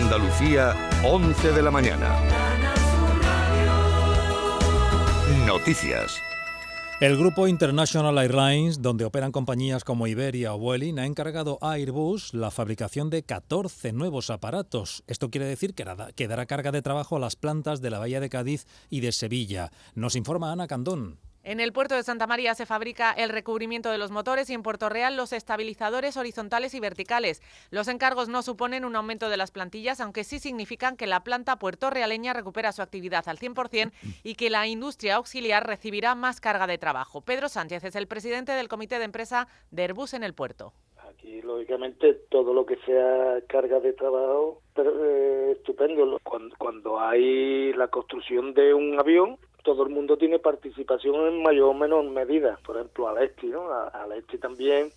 Andalucía, 11 de la mañana. Noticias. El grupo International Airlines, donde operan compañías como Iberia o Vueling, ha encargado a Airbus la fabricación de 14 nuevos aparatos. Esto quiere decir que dará carga de trabajo a las plantas de la Bahía de Cádiz y de Sevilla. Nos informa Ana Candón. En el puerto de Santa María se fabrica el recubrimiento de los motores y en Puerto Real los estabilizadores horizontales y verticales. Los encargos no suponen un aumento de las plantillas, aunque sí significan que la planta puertorrealeña recupera su actividad al 100% y que la industria auxiliar recibirá más carga de trabajo. Pedro Sánchez es el presidente del comité de empresa de Airbus en el puerto. Aquí, lógicamente, todo lo que sea carga de trabajo, pero, eh, estupendo. Cuando, cuando hay la construcción de un avión, todo el mundo tiene participación en mayor o menor medida. Por ejemplo, Alesti, ¿no? Alesti también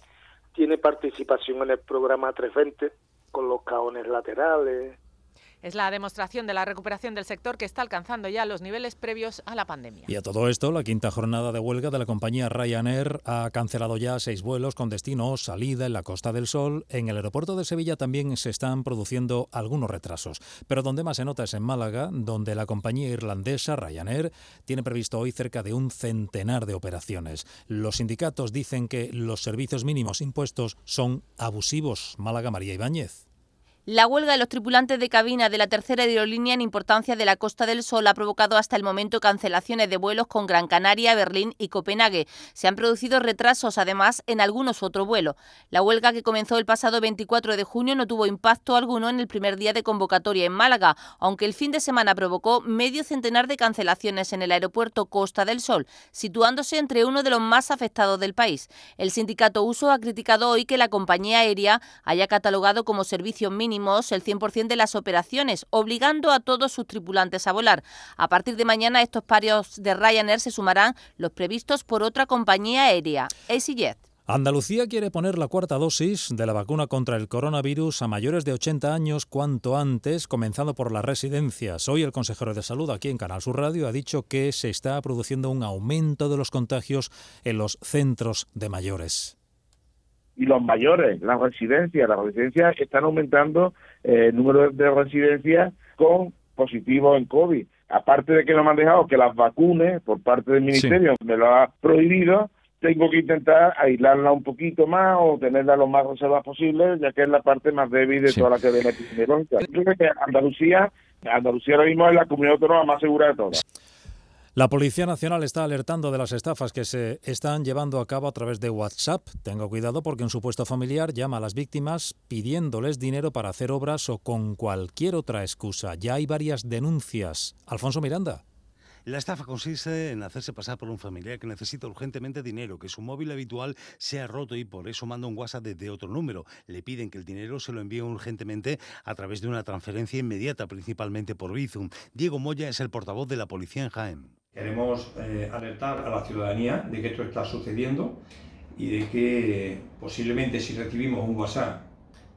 tiene participación en el programa 320 con los caones laterales, es la demostración de la recuperación del sector que está alcanzando ya los niveles previos a la pandemia. Y a todo esto, la quinta jornada de huelga de la compañía Ryanair ha cancelado ya seis vuelos con destino o salida en la Costa del Sol. En el aeropuerto de Sevilla también se están produciendo algunos retrasos. Pero donde más se nota es en Málaga, donde la compañía irlandesa Ryanair tiene previsto hoy cerca de un centenar de operaciones. Los sindicatos dicen que los servicios mínimos impuestos son abusivos. Málaga María Ibáñez. La huelga de los tripulantes de cabina de la tercera aerolínea en importancia de la Costa del Sol ha provocado hasta el momento cancelaciones de vuelos con Gran Canaria, Berlín y Copenhague. Se han producido retrasos además en algunos otros vuelos. La huelga que comenzó el pasado 24 de junio no tuvo impacto alguno en el primer día de convocatoria en Málaga, aunque el fin de semana provocó medio centenar de cancelaciones en el aeropuerto Costa del Sol, situándose entre uno de los más afectados del país. El sindicato Uso ha criticado hoy que la compañía aérea haya catalogado como servicio mínimo el 100% de las operaciones, obligando a todos sus tripulantes a volar. A partir de mañana estos parios de Ryanair se sumarán los previstos por otra compañía aérea, EasyJet. Andalucía quiere poner la cuarta dosis de la vacuna contra el coronavirus a mayores de 80 años cuanto antes, comenzando por las residencias. Hoy el consejero de salud aquí en Canal Sur Radio ha dicho que se está produciendo un aumento de los contagios en los centros de mayores y los mayores, las residencias. Las residencias están aumentando eh, el número de residencias con positivos en COVID. Aparte de que no me han dejado que las vacunes por parte del Ministerio me lo ha prohibido, tengo que intentar aislarla un poquito más o tenerla lo más reservada posible, ya que es la parte más débil de toda la cadena epidemiológica. Yo creo que Andalucía, Andalucía ahora mismo es la comunidad autónoma más segura de todas. La Policía Nacional está alertando de las estafas que se están llevando a cabo a través de WhatsApp. Tenga cuidado porque un supuesto familiar llama a las víctimas pidiéndoles dinero para hacer obras o con cualquier otra excusa. Ya hay varias denuncias. Alfonso Miranda. La estafa consiste en hacerse pasar por un familiar que necesita urgentemente dinero, que su móvil habitual se ha roto y por eso manda un WhatsApp desde otro número. Le piden que el dinero se lo envíe urgentemente a través de una transferencia inmediata, principalmente por Bizum. Diego Moya es el portavoz de la policía en Jaén. Queremos eh, alertar a la ciudadanía de que esto está sucediendo y de que posiblemente si recibimos un WhatsApp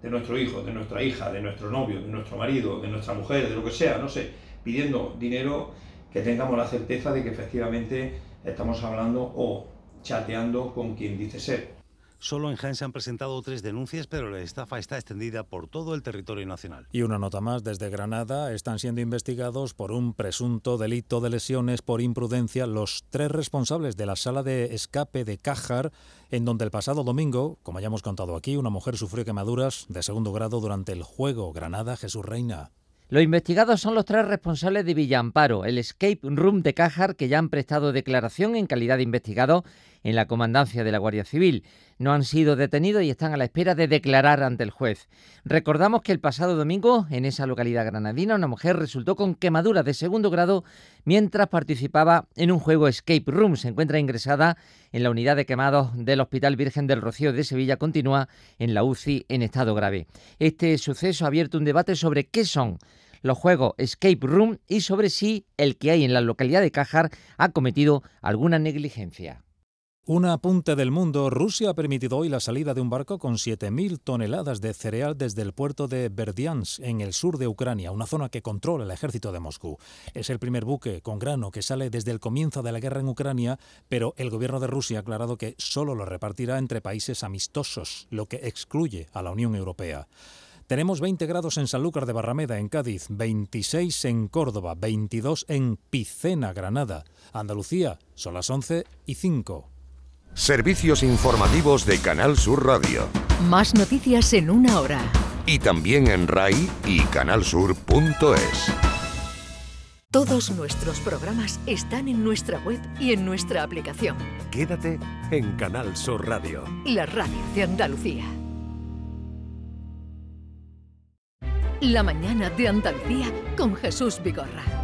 de nuestro hijo, de nuestra hija, de nuestro novio, de nuestro marido, de nuestra mujer, de lo que sea, no sé, pidiendo dinero, que tengamos la certeza de que efectivamente estamos hablando o chateando con quien dice ser. Solo en Jaén se han presentado tres denuncias, pero la estafa está extendida por todo el territorio nacional. Y una nota más, desde Granada están siendo investigados por un presunto delito de lesiones por imprudencia los tres responsables de la sala de escape de Cájar, en donde el pasado domingo, como ya hemos contado aquí, una mujer sufrió quemaduras de segundo grado durante el juego Granada Jesús Reina. Los investigados son los tres responsables de Villamparo, el escape room de Cájar, que ya han prestado declaración en calidad de investigado en la comandancia de la Guardia Civil. No han sido detenidos y están a la espera de declarar ante el juez. Recordamos que el pasado domingo, en esa localidad granadina, una mujer resultó con quemaduras de segundo grado mientras participaba en un juego Escape Room. Se encuentra ingresada en la unidad de quemados del Hospital Virgen del Rocío de Sevilla. Continúa en la UCI en estado grave. Este suceso ha abierto un debate sobre qué son los juegos Escape Room y sobre si el que hay en la localidad de Cajar ha cometido alguna negligencia. Un apunte del mundo. Rusia ha permitido hoy la salida de un barco con 7.000 toneladas de cereal desde el puerto de Berdiansk, en el sur de Ucrania, una zona que controla el ejército de Moscú. Es el primer buque con grano que sale desde el comienzo de la guerra en Ucrania, pero el gobierno de Rusia ha aclarado que solo lo repartirá entre países amistosos, lo que excluye a la Unión Europea. Tenemos 20 grados en Sanlúcar de Barrameda, en Cádiz, 26 en Córdoba, 22 en Picena, Granada. Andalucía, son las 11 y 5. Servicios informativos de Canal Sur Radio. Más noticias en una hora. Y también en RAI y canalsur.es. Todos nuestros programas están en nuestra web y en nuestra aplicación. Quédate en Canal Sur Radio. La radio de Andalucía. La mañana de Andalucía con Jesús Vigorra.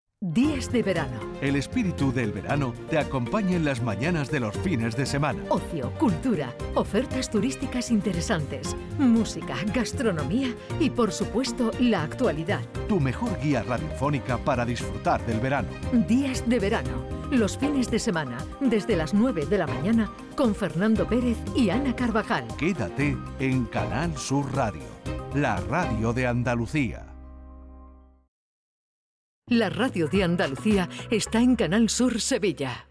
Días de verano. El espíritu del verano te acompaña en las mañanas de los fines de semana. Ocio, cultura, ofertas turísticas interesantes, música, gastronomía y por supuesto la actualidad. Tu mejor guía radiofónica para disfrutar del verano. Días de verano. Los fines de semana, desde las 9 de la mañana, con Fernando Pérez y Ana Carvajal. Quédate en Canal Sur Radio, la radio de Andalucía. La radio de Andalucía está en Canal Sur Sevilla.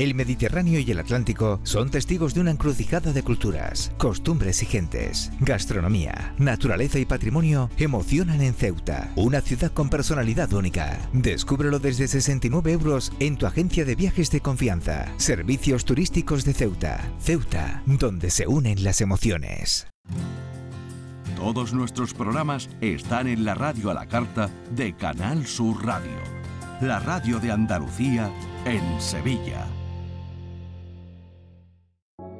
El Mediterráneo y el Atlántico son testigos de una encrucijada de culturas, costumbres y gentes. Gastronomía, naturaleza y patrimonio emocionan en Ceuta, una ciudad con personalidad única. Descúbrelo desde 69 euros en tu agencia de viajes de confianza. Servicios turísticos de Ceuta. Ceuta, donde se unen las emociones. Todos nuestros programas están en la radio a la carta de Canal Sur Radio, la radio de Andalucía en Sevilla.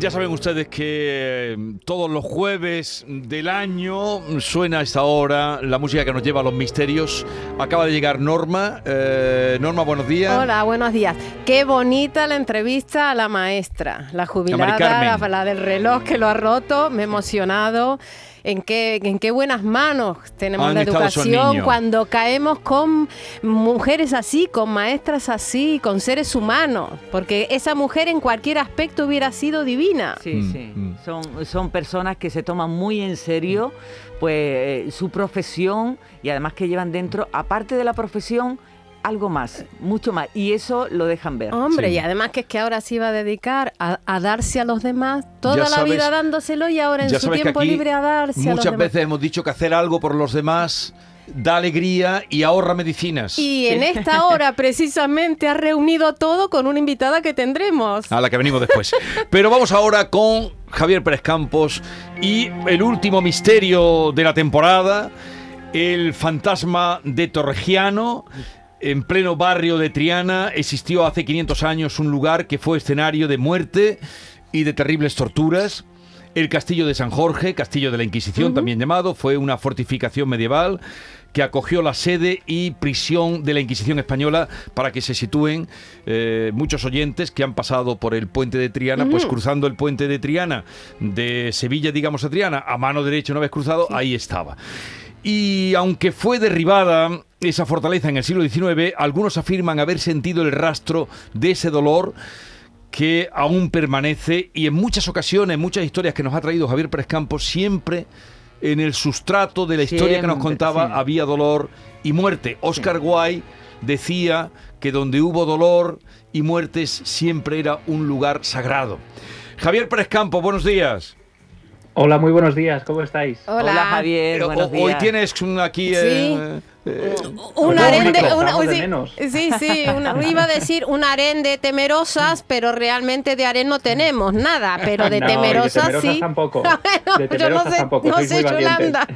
Ya saben ustedes que eh, todos los jueves del año suena a esta hora la música que nos lleva a los misterios. Acaba de llegar Norma. Eh, Norma, buenos días. Hola, buenos días. Qué bonita la entrevista a la maestra, la jubilada, la, la del reloj que lo ha roto. Me he emocionado en qué, en qué buenas manos tenemos la educación cuando caemos con mujeres así, con maestras así, con seres humanos, porque esa mujer en cualquier aspecto hubiera sido divina. Sí, mm, sí, mm. son, son personas que se toman muy en serio pues eh, su profesión y además que llevan dentro, aparte de la profesión, algo más, mucho más. Y eso lo dejan ver. Hombre, y además que es que ahora se iba a dedicar a, darse a los demás toda la vida dándoselo y ahora en su tiempo libre a darse a los Muchas veces hemos dicho que hacer algo por los demás da alegría y ahorra medicinas. Y en esta hora precisamente ha reunido todo con una invitada que tendremos. A la que venimos después. Pero vamos ahora con Javier Pérez Campos y el último misterio de la temporada, el fantasma de Torregiano en pleno barrio de Triana existió hace 500 años un lugar que fue escenario de muerte y de terribles torturas. El castillo de San Jorge, castillo de la Inquisición también llamado, fue una fortificación medieval que acogió la sede y prisión de la Inquisición española para que se sitúen eh, muchos oyentes que han pasado por el puente de Triana, pues cruzando el puente de Triana de Sevilla, digamos a Triana, a mano derecha una vez cruzado, ahí estaba. Y aunque fue derribada esa fortaleza en el siglo XIX, algunos afirman haber sentido el rastro de ese dolor que aún permanece y en muchas ocasiones, en muchas historias que nos ha traído Javier Pérez Campos, siempre en el sustrato de la historia que nos contaba había dolor y muerte. Oscar Guay decía que donde hubo dolor y muertes siempre era un lugar sagrado. Javier Pérez Campos, buenos días. Hola, muy buenos días, ¿cómo estáis? Hola, Javier, buenos días. Hoy tienes aquí... Eh, eh, un harén de, sí, sí, iba a decir un harén de temerosas, pero realmente de harén no tenemos nada, pero de temerosas, de sí. Tampoco. de temerosas no sé, tampoco. No sé, Yolanda.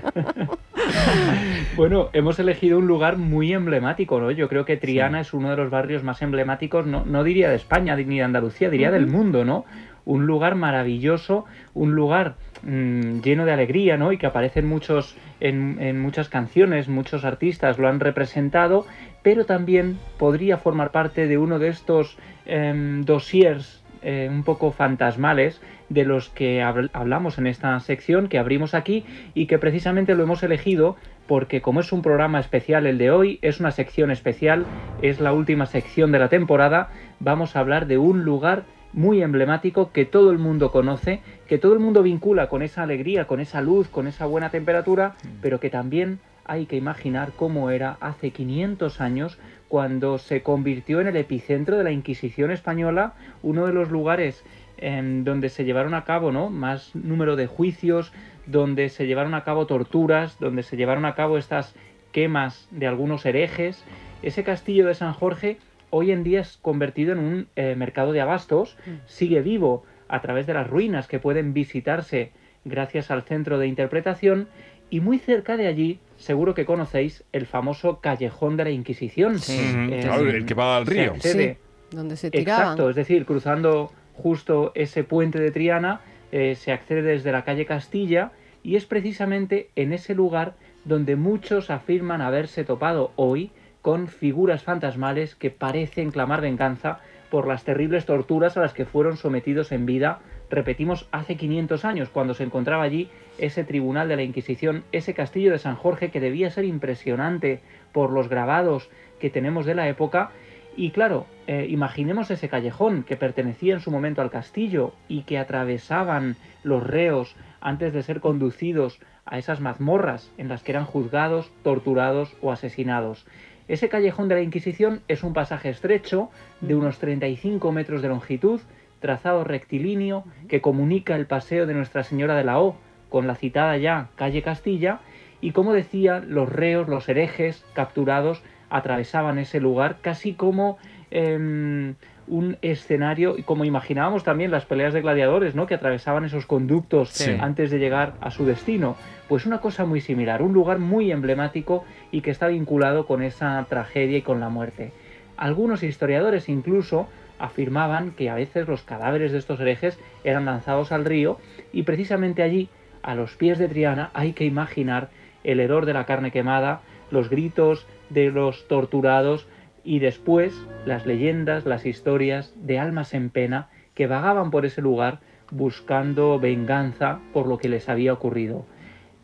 bueno, hemos elegido un lugar muy emblemático, ¿no? Yo creo que Triana es uno de los barrios más emblemáticos, no, no diría de España ni de Andalucía, diría del mundo, ¿no? Un lugar maravilloso, un lugar Mm, lleno de alegría, ¿no? Y que aparecen muchos en, muchas canciones, muchos artistas lo han representado, pero también podría formar parte de uno de estos em, dossiers eh, un poco fantasmales de los que hablamos en esta sección que abrimos aquí y que precisamente lo hemos elegido porque como es un programa especial el de hoy, es una sección especial, es la última sección de la temporada, vamos a hablar de un lugar muy emblemático que todo el mundo conoce, que todo el mundo vincula con esa alegría, con esa luz, con esa buena temperatura, mm. pero que también hay que imaginar cómo era hace 500 años cuando se convirtió en el epicentro de la Inquisición española, uno de los lugares en donde se llevaron a cabo ¿no? más número de juicios, donde se llevaron a cabo torturas, donde se llevaron a cabo estas quemas de algunos herejes. Ese castillo de San Jorge hoy en día es convertido en un eh, mercado de abastos, mm. sigue vivo a través de las ruinas que pueden visitarse gracias al centro de interpretación y muy cerca de allí seguro que conocéis el famoso callejón de la Inquisición. Eh, el que va al río. sí, donde se tiraban. Exacto, es decir, cruzando justo ese puente de Triana eh, se accede desde la calle Castilla y es precisamente en ese lugar donde muchos afirman haberse topado hoy con figuras fantasmales que parecen clamar venganza por las terribles torturas a las que fueron sometidos en vida, repetimos, hace 500 años, cuando se encontraba allí ese tribunal de la Inquisición, ese castillo de San Jorge que debía ser impresionante por los grabados que tenemos de la época. Y claro, eh, imaginemos ese callejón que pertenecía en su momento al castillo y que atravesaban los reos antes de ser conducidos a esas mazmorras en las que eran juzgados, torturados o asesinados. Ese callejón de la Inquisición es un pasaje estrecho de unos 35 metros de longitud, trazado rectilíneo, que comunica el paseo de Nuestra Señora de la O con la citada ya calle Castilla, y como decía, los reos, los herejes capturados atravesaban ese lugar casi como em, un escenario, como imaginábamos también las peleas de gladiadores, ¿no? que atravesaban esos conductos antes de llegar a su destino. Pues una cosa muy similar, un lugar muy emblemático y que está vinculado con esa tragedia y con la muerte. Algunos historiadores incluso afirmaban que a veces los cadáveres de estos herejes eran lanzados al río y precisamente allí, a los pies de Triana, hay que imaginar el hedor de la carne quemada, los gritos de los torturados y después las leyendas, las historias de almas en pena que vagaban por ese lugar buscando venganza por lo que les había ocurrido.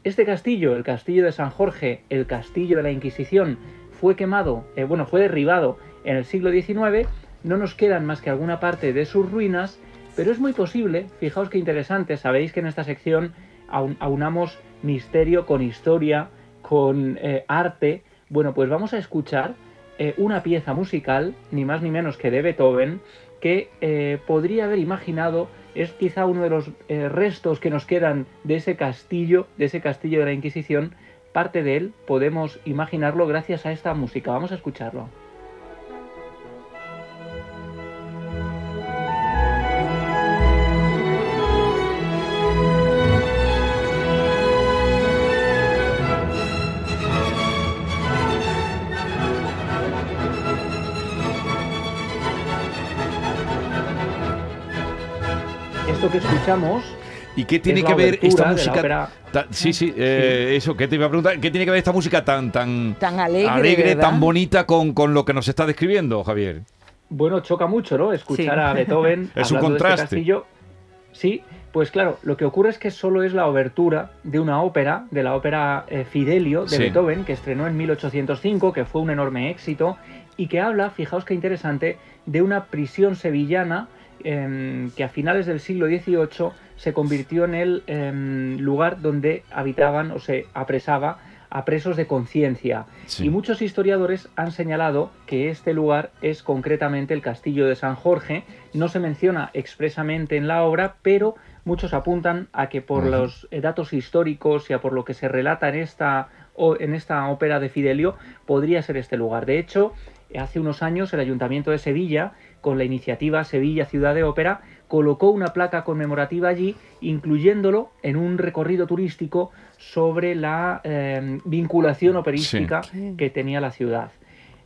Este castillo, el castillo de San Jorge, el castillo de la Inquisición, fue quemado, eh, bueno, fue derribado en el siglo XIX, no nos quedan más que alguna parte de sus ruinas, pero es muy posible, fijaos qué interesante, sabéis que en esta sección aunamos misterio con historia, con eh, arte, bueno, pues vamos a escuchar eh, una pieza musical, ni más ni menos que de Beethoven, que eh, podría haber imaginado, es quizá uno de los eh, restos que nos quedan de ese castillo, de ese castillo de la Inquisición, parte de él podemos imaginarlo gracias a esta música. Vamos a escucharlo. Que escuchamos ¿Y qué tiene que ver esta música? sí, sí, eh, eso, ¿qué te iba a preguntar? ¿Qué tiene que ver esta música tan, tan, tan alegre, tan bonita con, con lo que nos está describiendo, Javier? Bueno, choca mucho, ¿no? Escuchar a Beethoven. es un este contraste. sí, pues claro, lo que ocurre es que solo es la obertura de una ópera, de la ópera eh, Fidelio de Beethoven, que estrenó en 1805, que fue un enorme éxito, y que habla, fijaos qué interesante, de una prisión sevillana em, que a finales del siglo XVIII se convirtió en el em, lugar donde habitaban o se apresaba a presos de conciencia. Y muchos historiadores han señalado que este lugar es concretamente el castillo de San Jorge. No se menciona expresamente en la obra, pero muchos apuntan a que por los eh, datos históricos y a por lo que se relata en esta, en esta ópera de Fidelio, podría ser este lugar. De hecho, hace unos años el Ayuntamiento de Sevilla, con la iniciativa Sevilla Ciudad de Ópera, colocó una placa conmemorativa allí, incluyéndolo en un recorrido turístico sobre la em, vinculación operística que tenía la ciudad.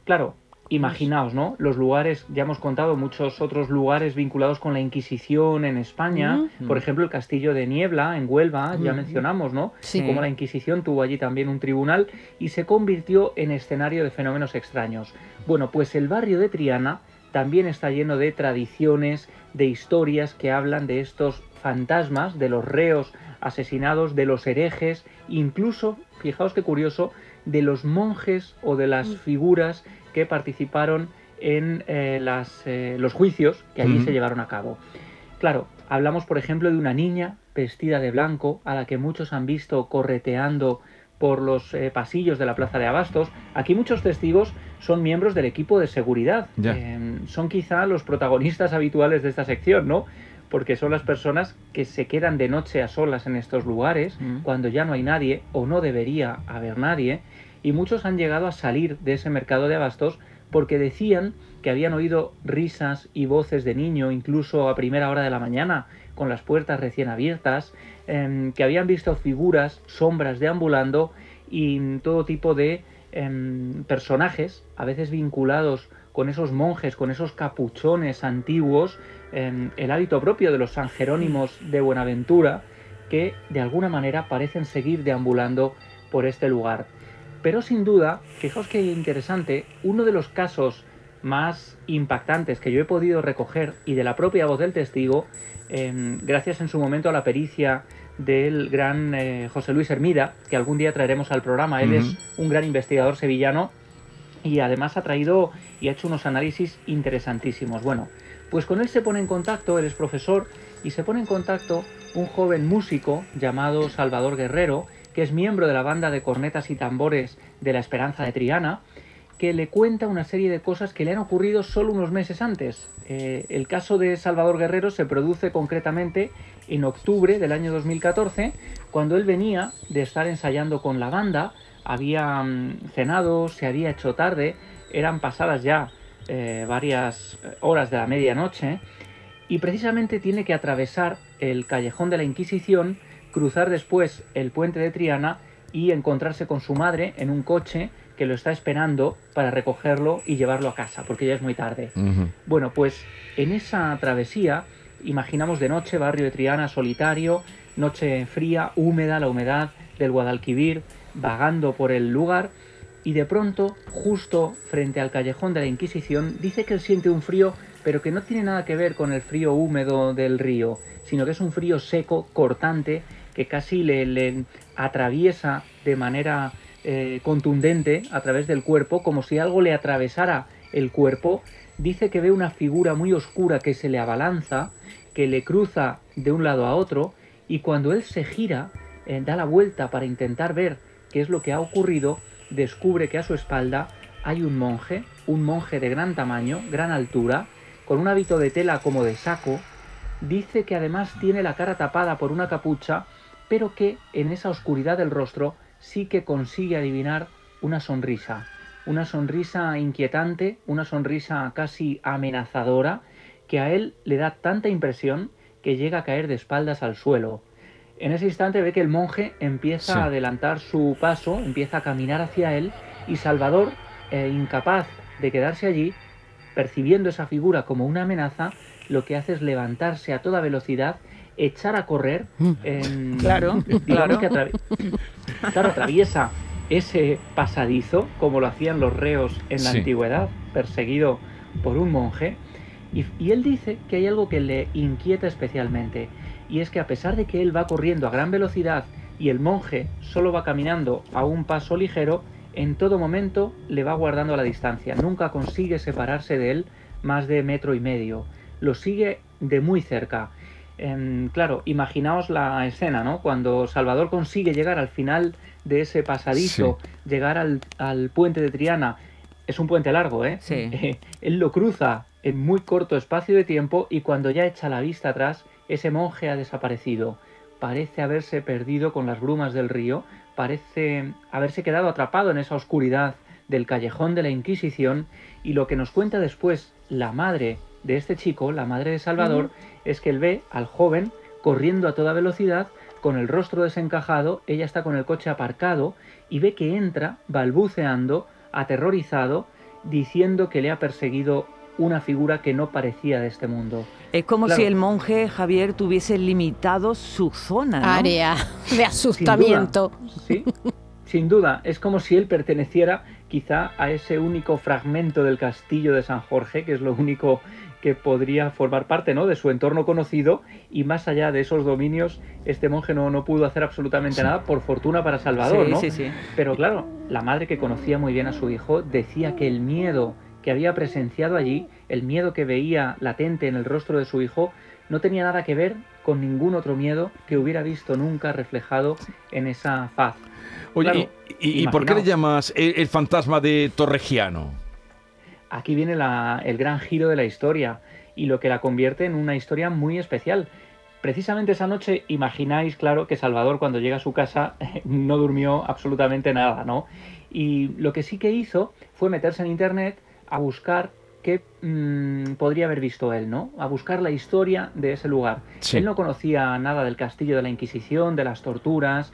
Claro, imaginaos, ¿no? Los lugares, ya hemos contado muchos otros lugares vinculados con la Inquisición en España, por ejemplo el Castillo de Niebla en Huelva, ya mencionamos, ¿no? Sí. Como la Inquisición tuvo allí también un tribunal y se convirtió en escenario de fenómenos extraños. Bueno, pues el barrio de Triana también está lleno de tradiciones, de historias que hablan de estos fantasmas, de los reos asesinados, de los herejes, incluso, fijaos qué curioso, de los monjes o de las figuras que participaron en eh, las, eh, los juicios que allí se llevaron a cabo. Claro, hablamos por ejemplo de una niña vestida de blanco a la que muchos han visto correteando por los eh, pasillos de la Plaza de Abastos. Aquí muchos testigos son miembros del equipo de seguridad. Em, son quizá los protagonistas habituales de esta sección, ¿no? Porque son las personas que se quedan de noche a solas en estos lugares mm. cuando ya no hay nadie o no debería haber nadie. Y muchos han llegado a salir de ese mercado de abastos porque decían que habían oído risas y voces de niño incluso a primera hora de la mañana con las puertas recién abiertas, em, que habían visto figuras, sombras deambulando y todo tipo de em, personajes, a veces vinculados con esos monjes, con esos capuchones antiguos, em, el hábito propio de los San Jerónimos de Buenaventura, que de alguna manera parecen seguir deambulando por este lugar. Pero sin duda, fijaos que interesante, uno de los casos más impactantes que yo he podido recoger y de la propia voz del testigo Em, gracias en su momento a la pericia del gran eh, José Luis Hermida, que algún día traeremos al programa. Él es un gran investigador sevillano y además ha traído y ha hecho unos análisis interesantísimos. Bueno, pues con él se pone en contacto, él es profesor, y se pone en contacto un joven músico llamado Salvador Guerrero, que es miembro de la banda de cornetas y tambores de la Esperanza de Triana, que le cuenta una serie de cosas que le han ocurrido solo unos meses antes. Eh, el caso de Salvador Guerrero se produce concretamente en octubre del año 2014, cuando él venía de estar ensayando con la banda, había mm, cenado, se había hecho tarde, eran pasadas ya eh, varias horas de la medianoche, y precisamente tiene que atravesar el callejón de la Inquisición, cruzar después el puente de Triana y encontrarse con su madre en un coche que lo está esperando para recogerlo y llevarlo a casa, porque ya es muy tarde. Bueno, pues en esa travesía, imaginamos de noche, barrio de Triana solitario, noche fría, húmeda, la humedad del Guadalquivir, vagando por el lugar, y de pronto, justo frente al callejón de la Inquisición, dice que él siente un frío, pero que no tiene nada que ver con el frío húmedo del río, sino que es un frío seco, cortante, que casi le, le atraviesa de manera eh, contundente a través del cuerpo, como si algo le atravesara el cuerpo, dice que ve una figura muy oscura que se le abalanza, que le cruza de un lado a otro, y cuando él se gira, eh, da la vuelta para intentar ver qué es lo que ha ocurrido, descubre que a su espalda hay un monje, un monje de gran tamaño, gran altura, con un hábito de tela como de saco, dice que además tiene la cara tapada por una capucha, pero que en esa oscuridad del rostro sí que consigue adivinar una sonrisa, una sonrisa inquietante, una sonrisa casi amenazadora, que a él le da tanta impresión que llega a caer de espaldas al suelo. En ese instante ve que el monje empieza a adelantar su paso, empieza a caminar hacia él y Salvador, eh, incapaz de quedarse allí, percibiendo esa figura como una amenaza, lo que hace es levantarse a toda velocidad echar a correr. Mm. claro, claro. claro, atraviesa ese pasadizo, como lo hacían los reos en la antigüedad, perseguido por un monje. Y, y, él dice que hay algo que le inquieta especialmente, y es que a pesar de que él va corriendo a gran velocidad y el monje solo va caminando a un paso ligero, en todo momento le va guardando la distancia, nunca consigue separarse de él más de metro y medio, lo sigue de muy cerca. Em, claro, imaginaos la escena, ¿no? Cuando Salvador consigue llegar al final de ese pasadizo, llegar al, puente de Triana, es un puente largo, ¿eh? Sí. él lo cruza en muy corto espacio de tiempo y cuando ya echa la vista atrás, ese monje ha desaparecido. Parece haberse perdido con las brumas del río, parece haberse quedado atrapado en esa oscuridad del callejón de la Inquisición y lo que nos cuenta después la madre de este chico, la madre de Salvador, es que él ve al joven corriendo a toda velocidad con el rostro desencajado, ella está con el coche aparcado y ve que entra balbuceando, aterrorizado, diciendo que le ha perseguido una figura que no parecía de este mundo. Es como si el monje Javier tuviese limitado su zona. Área de asustamiento. sí, sin duda. Es como si él perteneciera quizá a ese único fragmento del castillo de San Jorge, que es lo único que podría formar parte ¿no? de su entorno conocido y más allá de esos dominios este monje no, no pudo hacer absolutamente nada por fortuna para Salvador, ¿no? Sí, sí. Pero claro, la madre que conocía muy bien a su hijo decía que el miedo que había presenciado allí, el miedo que veía latente en el rostro de su hijo, no tenía nada que ver con ningún otro miedo que hubiera visto nunca reflejado en esa faz. Oye, y, por qué le llamas el, fantasma de Torregiano? Aquí viene el gran giro de la historia y lo que la convierte en una historia muy especial. Precisamente esa noche imagináis, claro, que Salvador cuando llega a su casa no durmió absolutamente nada, ¿no? Y lo que sí que hizo fue meterse en internet a buscar qué mm, podría haber visto él, ¿no? A buscar la historia de ese lugar. Él no conocía nada del castillo de la Inquisición, de las torturas.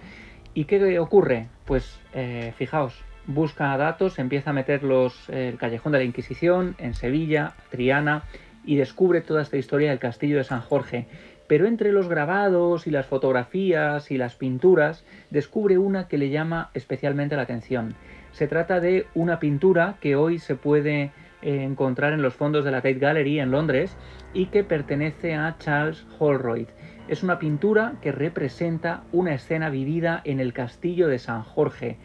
¿Y qué ocurre? Pues eh, fijaos, busca datos, empieza a meter los, el callejón de la Inquisición en Sevilla, Triana, y descubre toda esta historia del castillo de San Jorge. Pero entre los grabados y las fotografías y las pinturas, descubre una que le llama especialmente la atención. Se trata de una pintura que hoy se puede eh, encontrar en los fondos de la Tate Gallery en Londres y que pertenece a Charles Holroyd. Es una pintura que representa una escena vivida en el castillo de San Jorge.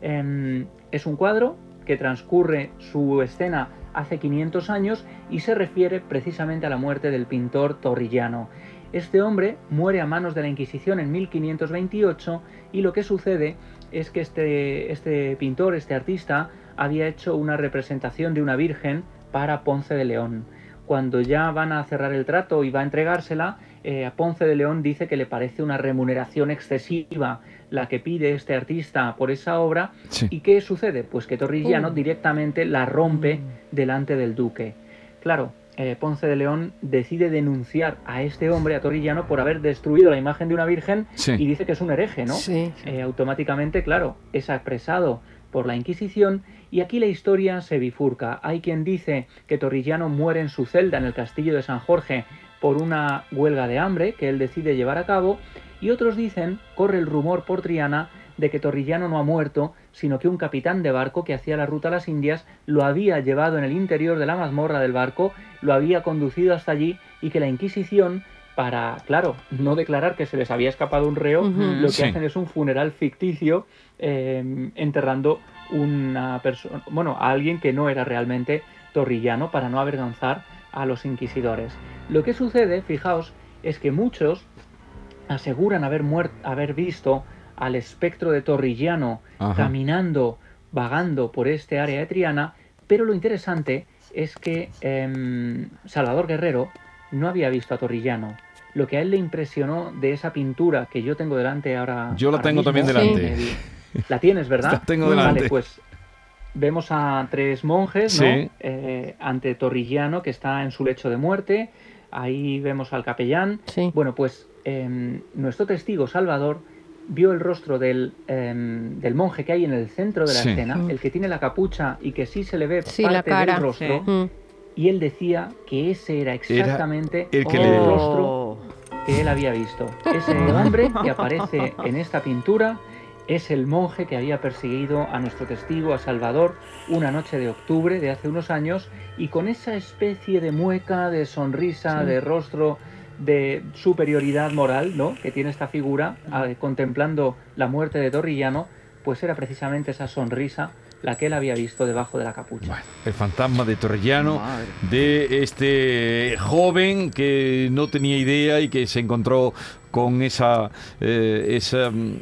Em, es un cuadro que transcurre su escena hace 500 años y se refiere precisamente a la muerte del pintor Torrillano. Este hombre muere a manos de la Inquisición en 1528 y lo que sucede es que este, este pintor, este artista, había hecho una representación de una virgen para Ponce de León. Cuando ya van a cerrar el trato y va a entregársela, eh, a Ponce de León dice que le parece una remuneración excesiva la que pide este artista por esa obra. ¿Y qué sucede? Pues que Torrillano uh. directamente la rompe mm. delante del duque. Claro, eh, Ponce de León decide denunciar a este hombre, a Torrillano, por haber destruido la imagen de una virgen y dice que es un hereje, ¿no? Eh, automáticamente, claro, es apresado por la Inquisición y aquí la historia se bifurca. Hay quien dice que Torrillano muere en su celda en el castillo de San Jorge por una huelga de hambre que él decide llevar a cabo y otros dicen, corre el rumor por Triana, de que Torrillano no ha muerto, sino que un capitán de barco que hacía la ruta a las Indias lo había llevado en el interior de la mazmorra del barco, lo había conducido hasta allí y que la Inquisición para, claro, no declarar que se les había escapado un reo, lo que hacen es un funeral ficticio em, enterrando una persona, bueno, a alguien que no era realmente torrillano para no avergonzar a los inquisidores. Lo que sucede, fijaos, es que muchos aseguran haber, haber visto al espectro de Torrillano caminando, vagando por este área de Triana, pero lo interesante es que em, Salvador Guerrero no había visto a Torrillano. Lo que a él le impresionó de esa pintura que yo tengo delante ahora. Yo la tengo también delante. la tienes, ¿verdad? La tengo delante. Vale, pues vemos a tres monjes, ¿no? Eh, ante Torrillano, que está en su lecho de muerte. Ahí vemos al capellán. Bueno, pues em, nuestro testigo Salvador vio el rostro del, em, del, monje que hay en el centro de la escena, el que tiene la capucha y que sí se le ve parte del rostro, y él decía que ese era exactamente el, que rostro que él había visto. Ese hombre que aparece en esta pintura es el monje que había perseguido a nuestro testigo, a Salvador, una noche de octubre de hace unos años y con esa especie de mueca, de sonrisa, de rostro de superioridad moral ¿no? que tiene esta figura contemplando la muerte de Torrillano, pues era precisamente esa sonrisa la que él había visto debajo de la capucha. el fantasma de Torrellano, de este joven que no tenía idea y que se encontró con esa, eh, esa mm,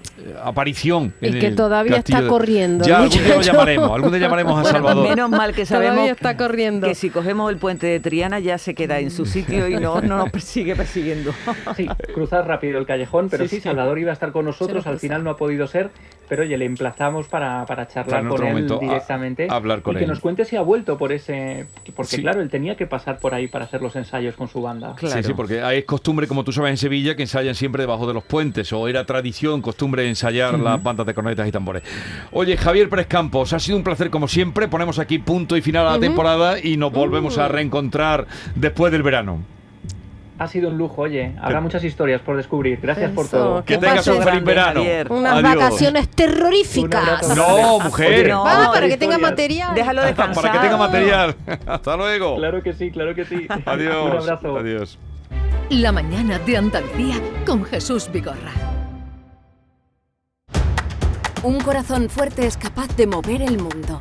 aparición. Y que todavía está corriendo. Ya algún día lo llamaremos, algún día llamaremos a Salvador. Menos mal que sabemos está corriendo. que si cogemos el puente de Triana ya se queda en su sitio y no, no nos persigue persiguiendo. Sí, cruzar rápido el callejón, pero sí, Salvador iba a estar con nosotros, al final no ha podido ser, pero oye, le emplazamos para, para charlar con él directamente. hablar con y que nos cuente si ha vuelto por ese... Porque claro, él tenía que pasar por ahí para hacer los ensayos con su banda. Sí, sí, porque hay costumbre, como tú sabes, en Sevilla, que ensayan siempre debajo de los puentes, o era tradición, costumbre ensayar las bandas de cornetas y tambores. Oye, Javier Pérez Campos, ha sido un placer como siempre. Ponemos aquí punto y final a la temporada y nos volvemos a reencontrar después del verano. Ha sido un lujo, oye. Habrá muchas historias por descubrir. Gracias por todo. Que, tengas un feliz verano. Unas vacaciones terroríficas. No, mujer. No, para que tenga material. Déjalo descansar. Para que tenga material. Hasta luego. Claro que sí, claro que sí. Adiós. un abrazo. Adiós. La mañana de Andalucía con Jesús Vigorra. Un corazón fuerte es capaz de mover el mundo.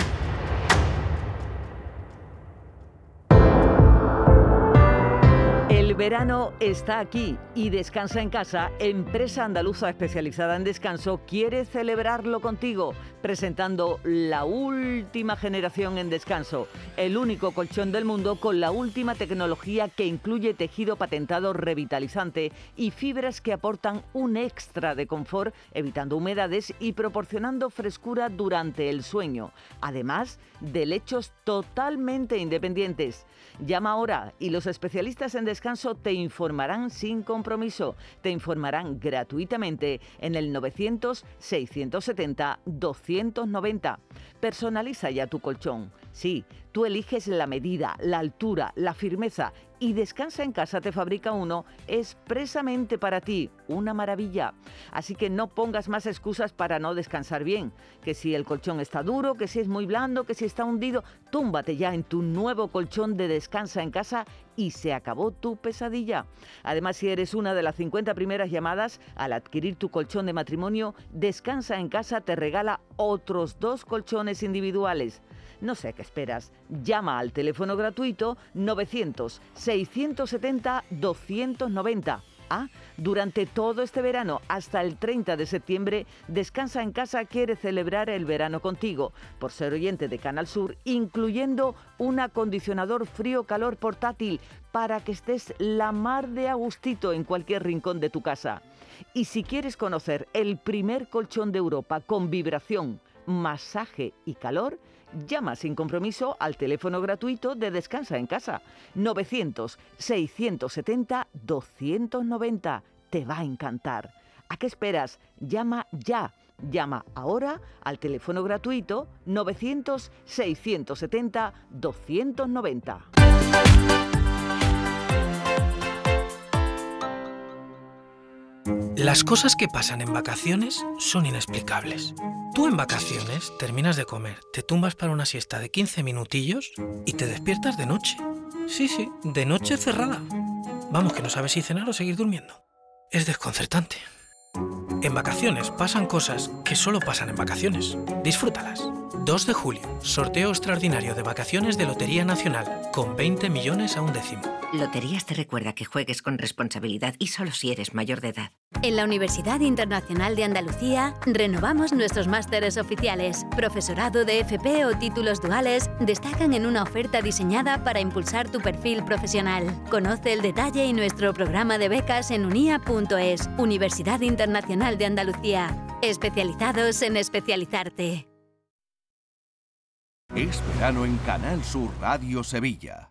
Verano está aquí y Descansa en Casa, empresa andaluza especializada en descanso, quiere celebrarlo contigo, presentando la última generación en descanso, el único colchón del mundo con la última tecnología que incluye tejido patentado revitalizante y fibras que aportan un extra de confort, evitando humedades y proporcionando frescura durante el sueño, además de lechos totalmente independientes. Llama ahora y los especialistas en descanso te informarán sin compromiso. Te informarán gratuitamente en el 900-670-290. Personaliza ya tu colchón. Sí, tú eliges la medida, la altura, la firmeza y Descansa en casa te fabrica uno expresamente para ti. Una maravilla. Así que no pongas más excusas para no descansar bien. Que si el colchón está duro, que si es muy blando, que si está hundido, túmbate ya en tu nuevo colchón de Descansa en casa y se acabó tu pesadilla. Además, si eres una de las 50 primeras llamadas, al adquirir tu colchón de matrimonio, Descansa en casa te regala otros dos colchones individuales. No sé qué esperas. Llama al teléfono gratuito 900-670-290. Ah, durante todo este verano, hasta el 30 de septiembre, Descansa en Casa quiere celebrar el verano contigo, por ser oyente de Canal Sur, incluyendo un acondicionador frío-calor portátil para que estés la mar de agustito en cualquier rincón de tu casa. Y si quieres conocer el primer colchón de Europa con vibración, masaje y calor, Llama sin compromiso al teléfono gratuito de Descansa en Casa 900-670-290. Te va a encantar. ¿A qué esperas? Llama ya. Llama ahora al teléfono gratuito 900-670-290. Las cosas que pasan en vacaciones son inexplicables. Tú en vacaciones terminas de comer, te tumbas para una siesta de 15 minutillos y te despiertas de noche. Sí, sí, de noche cerrada. Vamos, que no sabes si cenar o seguir durmiendo. Es desconcertante. En vacaciones pasan cosas que solo pasan en vacaciones. Disfrútalas. 2 de julio, sorteo extraordinario de vacaciones de Lotería Nacional, con 20 millones a un décimo. Loterías te recuerda que juegues con responsabilidad y solo si eres mayor de edad. En la Universidad Internacional de Andalucía renovamos nuestros másteres oficiales. Profesorado de FP o títulos duales destacan en una oferta diseñada para impulsar tu perfil profesional. Conoce el detalle y nuestro programa de becas en unia.es, Universidad Internacional de Andalucía. Especializados en especializarte. Es verano en Canal Sur Radio Sevilla.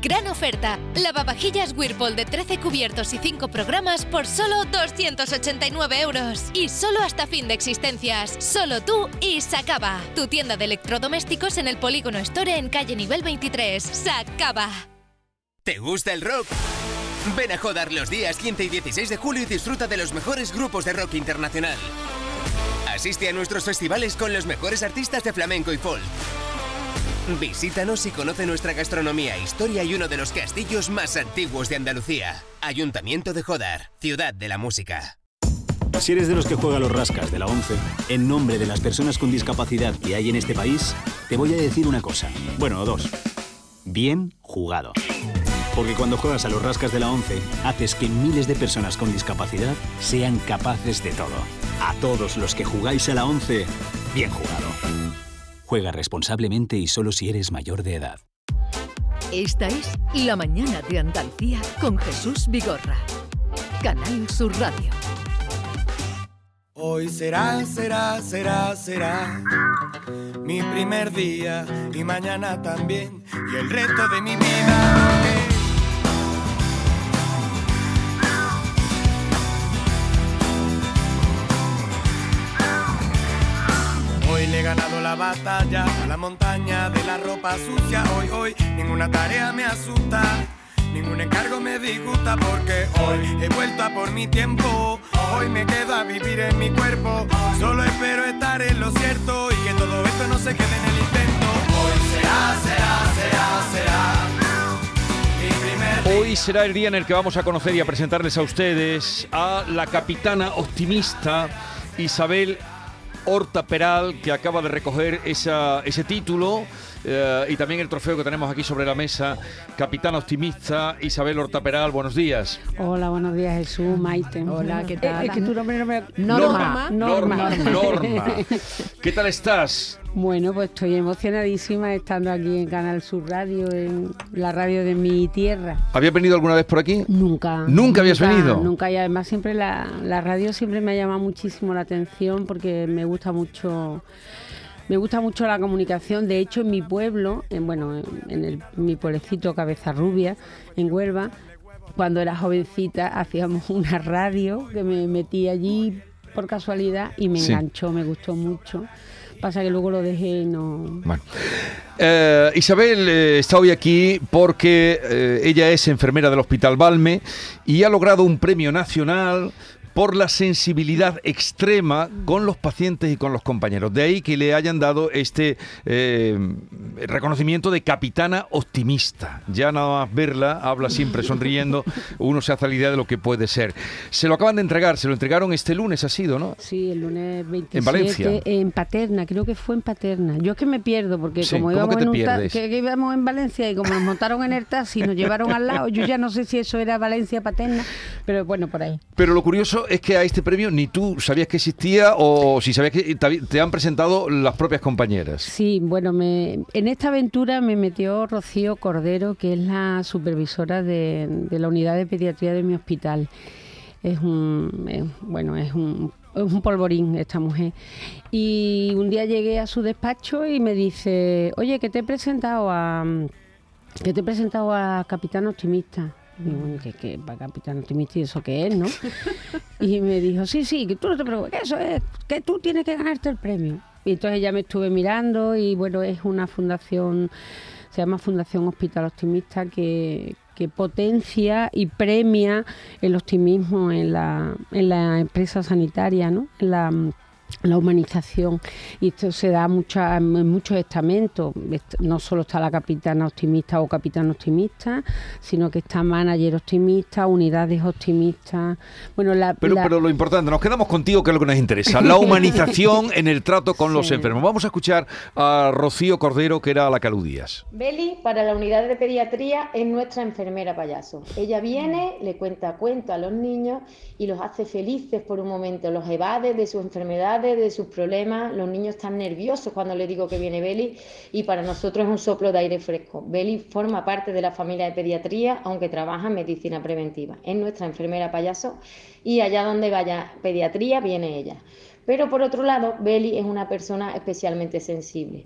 Gran oferta. Lavavajillas Whirlpool de 13 cubiertos y 5 programas por solo 289 euros. Y solo hasta fin de existencias. Solo tú y Sacaba. Tu tienda de electrodomésticos en el Polígono Store en calle nivel 23. Sacaba. ¿Te gusta el rock? Ven a Jodar los días 15 y 16 de julio y disfruta de los mejores grupos de rock internacional. Asiste a nuestros festivales con los mejores artistas de flamenco y folk. Visítanos y conoce nuestra gastronomía, historia y uno de los castillos más antiguos de Andalucía. Ayuntamiento de Jodar, ciudad de la música. Si eres de los que juega los rascas de la 11, en nombre de las personas con discapacidad que hay en este país, te voy a decir una cosa. Bueno, dos. Bien jugado. Porque cuando juegas a los rascas de la 11, haces que miles de personas con discapacidad sean capaces de todo. A todos los que jugáis a la 11, bien jugado. Juega responsablemente y solo si eres mayor de edad. Esta es La Mañana de Andalucía con Jesús Vigorra. Canal Sur Radio. Hoy será, será, será, será mi primer día y mañana también y el resto de mi vida. Le he ganado la batalla a la montaña de la ropa sucia. Hoy, hoy, ninguna tarea me asusta. Ningún encargo me disgusta porque hoy he vuelto a por mi tiempo. Hoy me quedo a vivir en mi cuerpo. Solo espero estar en lo cierto y que todo esto no se quede en el intento. Hoy será, será, será, será. Hoy será el día en el que vamos a conocer y a presentarles a ustedes a la capitana optimista Isabel Horta Peral, que acaba de recoger ese título eh, y también el trofeo que tenemos aquí sobre la mesa. Capitán optimista Isabel Horta Peral, buenos días. Hola, buenos días Jesús, Maite. Hola, ¿qué tal? Es que tu nombre no me... Norma. Norma. Norma. Norma. ¿Qué tal estás? Bueno, pues estoy emocionadísima estando aquí en Canal Sur Radio, en la radio de mi tierra. ¿Habías venido alguna vez por aquí? Nunca. ¿Nunca habías venido? Nunca, y además siempre la, la radio siempre me ha llamado muchísimo la atención porque me gusta mucho... Me gusta mucho la comunicación. De hecho, en mi pueblo, en, bueno, en, en el- mi pueblecito Cabeza Rubia, en Huelva, cuando era jovencita hacíamos una radio que me metí allí por casualidad y me Sí. enganchó, me gustó mucho. Pasa que luego lo dejé y no... Bueno. Eh, Isabel eh, está hoy aquí porque eh, ella es enfermera del Hospital Balme y ha logrado un premio nacional por la sensibilidad extrema con los pacientes y con los compañeros. De ahí que le hayan dado este eh, reconocimiento de capitana optimista. Ya nada más verla, habla siempre sonriendo, uno se hace la idea de lo que puede ser. Se lo acaban de entregar, se lo entregaron este lunes, ha sido, ¿no? Sí, el lunes 27 ¿En Valencia? en Paterna, creo que fue en Paterna. Yo es que me pierdo porque Sí, como ¿cómo íbamos en un ta- que, que íbamos en Valencia y como nos montaron en el taxi, nos llevaron al lado, yo ya no sé si eso era Valencia Paterna, pero bueno, por ahí. Pero lo curioso es que a este premio ni tú sabías que existía o si sabías que te, han presentado las propias compañeras. Sí, bueno, me, en esta aventura me metió Rocío Cordero, que es la supervisora de, la unidad de pediatría de mi hospital. Es un, bueno, es un, es un polvorín esta mujer. Y un día llegué a su despacho y me dice, oye, que te he presentado a, que te he presentado a Capitán Optimista. Que, que para Capitán Optimista y eso es, ¿no? y me dijo, sí, sí, que tú no te preocupes, que eso es, que tú tienes que ganarte el premio. Y entonces ya me estuve mirando y bueno, es una fundación, se llama Fundación Hospital Optimista que, potencia y premia el optimismo en la, en la empresa sanitaria, ¿no? La humanización. Y esto se da mucha, en muchos estamentos. No solo está la capitana optimista o capitán optimista sino que está manager optimista unidades optimistas. Bueno la, pero, pero lo importante nos quedamos contigo que es lo que nos interesa la humanización en el trato con los enfermos. Vamos a escuchar a Rocío Cordero que era la que aludías Beli para la unidad de pediatría es nuestra enfermera payaso. Ella viene le cuenta cuentos a los niños y los hace felices por un momento los evade de su enfermedad de sus problemas. Los niños están nerviosos cuando les digo que viene Beli y para nosotros es un soplo de aire fresco. Beli forma parte de la familia de pediatría, aunque trabaja en medicina preventiva. Es nuestra enfermera payaso y allá donde vaya pediatría viene ella. Pero por otro lado, Beli es una persona especialmente sensible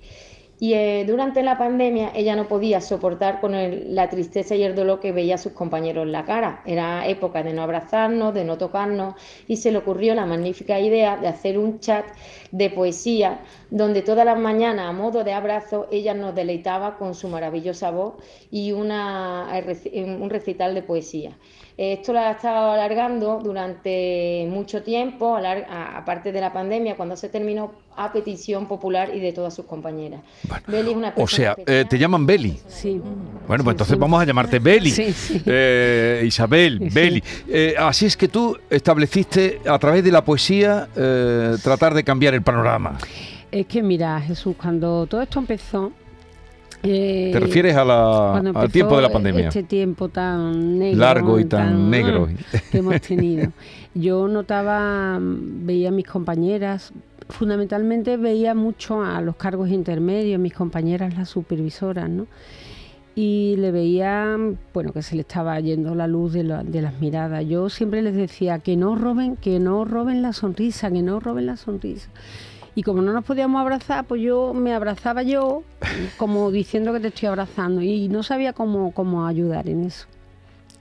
y eh, durante la pandemia ella no podía soportar con la tristeza y el dolor que veía a sus compañeros en la cara. Era época de no abrazarnos, de no tocarnos y se le ocurrió la magnífica idea de hacer un chat de poesía donde todas las mañanas a modo de abrazo ella nos deleitaba con su maravillosa voz y una, un recital de poesía. Esto lo ha estado alargando durante mucho tiempo, aparte de la pandemia, cuando se terminó a petición popular y de todas sus compañeras. o sea, eh, te llaman Beli. Sí. Bueno, pues entonces vamos a llamarte Beli. Eh, Isabel, Beli. Eh, así es que tú estableciste a través de la poesía tratar de cambiar el panorama. Es que mira, Jesús, cuando todo esto empezó, eh, ¿Te refieres a la, al tiempo de la pandemia? Este tiempo tan negro. Largo y tan, negro. que hemos tenido. Yo notaba, veía a mis compañeras, fundamentalmente veía mucho a los cargos intermedios, mis compañeras, las supervisoras, ¿no? Y le veía, bueno, que se le estaba yendo la luz de, de las miradas. Yo siempre les decía que no roben, que no roben la sonrisa, que no roben la sonrisa. Y como no nos podíamos abrazar, pues yo me abrazaba yo, como diciendo que te estoy abrazando, y no sabía cómo, cómo ayudar en eso.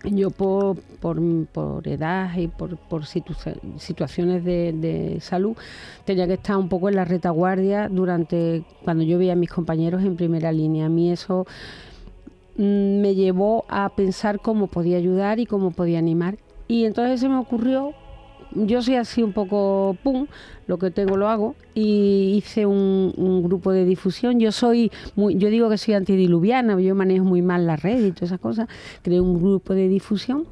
Yo por, por, edad y por, por situaciones de, salud tenía que estar un poco en la retaguardia durante cuando yo veía a mis compañeros en primera línea. A mí eso mm, me llevó a pensar cómo podía ayudar y cómo podía animar. Y entonces se me ocurrió yo soy así un poco pum, lo que tengo lo hago y hice un, grupo de difusión. Yo soy muy, yo digo que soy antidiluviana, yo manejo muy mal la red y todas esas cosas. Creé un grupo de difusión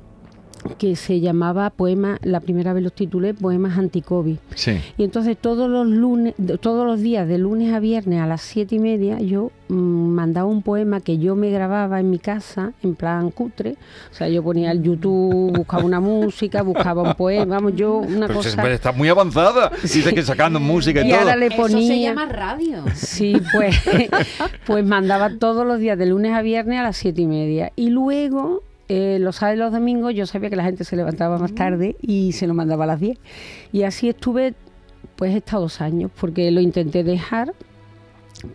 que se llamaba Poema, la primera vez los titulé Poemas Anti-COVID. Sí. Y entonces todos los lunes, todos los días, de lunes a viernes a las siete y media, yo mm, mandaba un poema que yo me grababa en mi casa, en plan cutre. O sea, yo ponía el YouTube, buscaba una música, buscaba un poema, vamos, yo una cosa. está muy avanzada. Dice que sacando música y, todo. le ponía. Eso se llama radio. Sí, pues, pues mandaba todos los días, de lunes a viernes a las siete y media. Y luego eh, los sábados y los domingos yo sabía que la gente se levantaba más tarde y se lo mandaba a las 10. Y así estuve, pues, estos dos años, porque lo intenté dejar,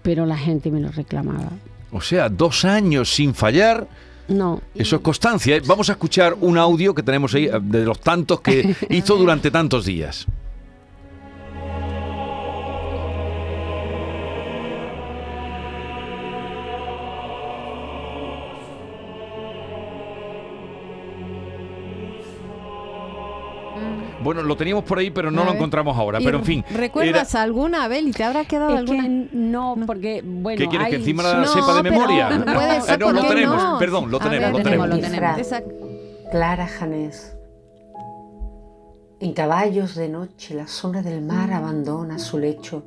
pero la gente me lo reclamaba. O sea, dos años sin fallar. No. Eso es constancia. ¿eh? Vamos a escuchar un audio que tenemos ahí eh, de los tantos que hizo durante tantos días. Bueno, lo teníamos por ahí, pero no lo encontramos ahora. Pero en fin. ¿Recuerdas alguna, Abel? ¿Y te habrá quedado alguna? no, porque, bueno. ¿Qué quieres que encima la sepa de memoria? No, puede ser no, lo tenemos. Perdón, lo tenemos, lo tenemos. Lo tenemos. Clara Janés. En caballos de noche la sombra del mar abandona su lecho.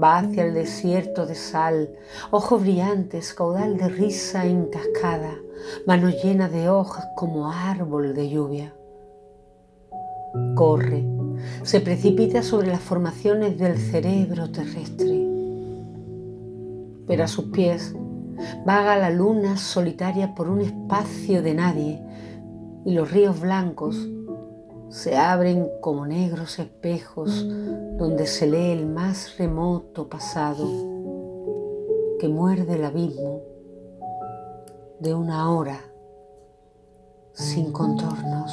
Va hacia el desierto de sal, ojos brillantes, caudal de risa en cascada, mano llena de hojas como árbol de lluvia corre, se precipita sobre las formaciones del cerebro terrestre. Pero a sus pies vaga la luna solitaria por un espacio de nadie y los ríos blancos se abren como negros espejos donde se lee el más remoto pasado que muerde el abismo de una hora sin contornos.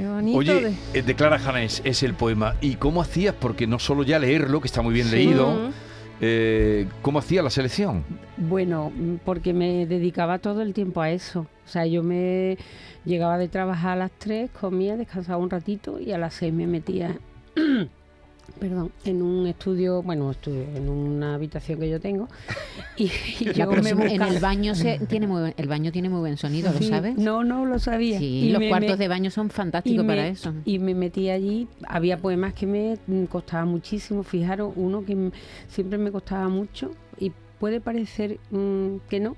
Qué bonito. Oye, de- eh, de Clara Janés es el poema. ¿Y cómo hacías? Porque no solo ya leerlo, que está muy bien leído, eh, ¿cómo hacía la selección? Bueno, porque me dedicaba todo el tiempo a eso. O sea, yo me llegaba de trabajar a las 3, comía, descansaba un ratito y a las 6 me metía, perdón, en un estudio, bueno, estudio, en una habitación que yo tengo. Y, y yo me en el baño se tiene muy el baño tiene muy buen sonido, Sí, ¿lo sabes? No, no lo sabía. Sí, Y los me- cuartos de baño son fantásticos para me- eso. Y me metí allí, había poemas que me costaba muchísimo, fijaros, uno que siempre me costaba mucho y puede parecer mm, que no,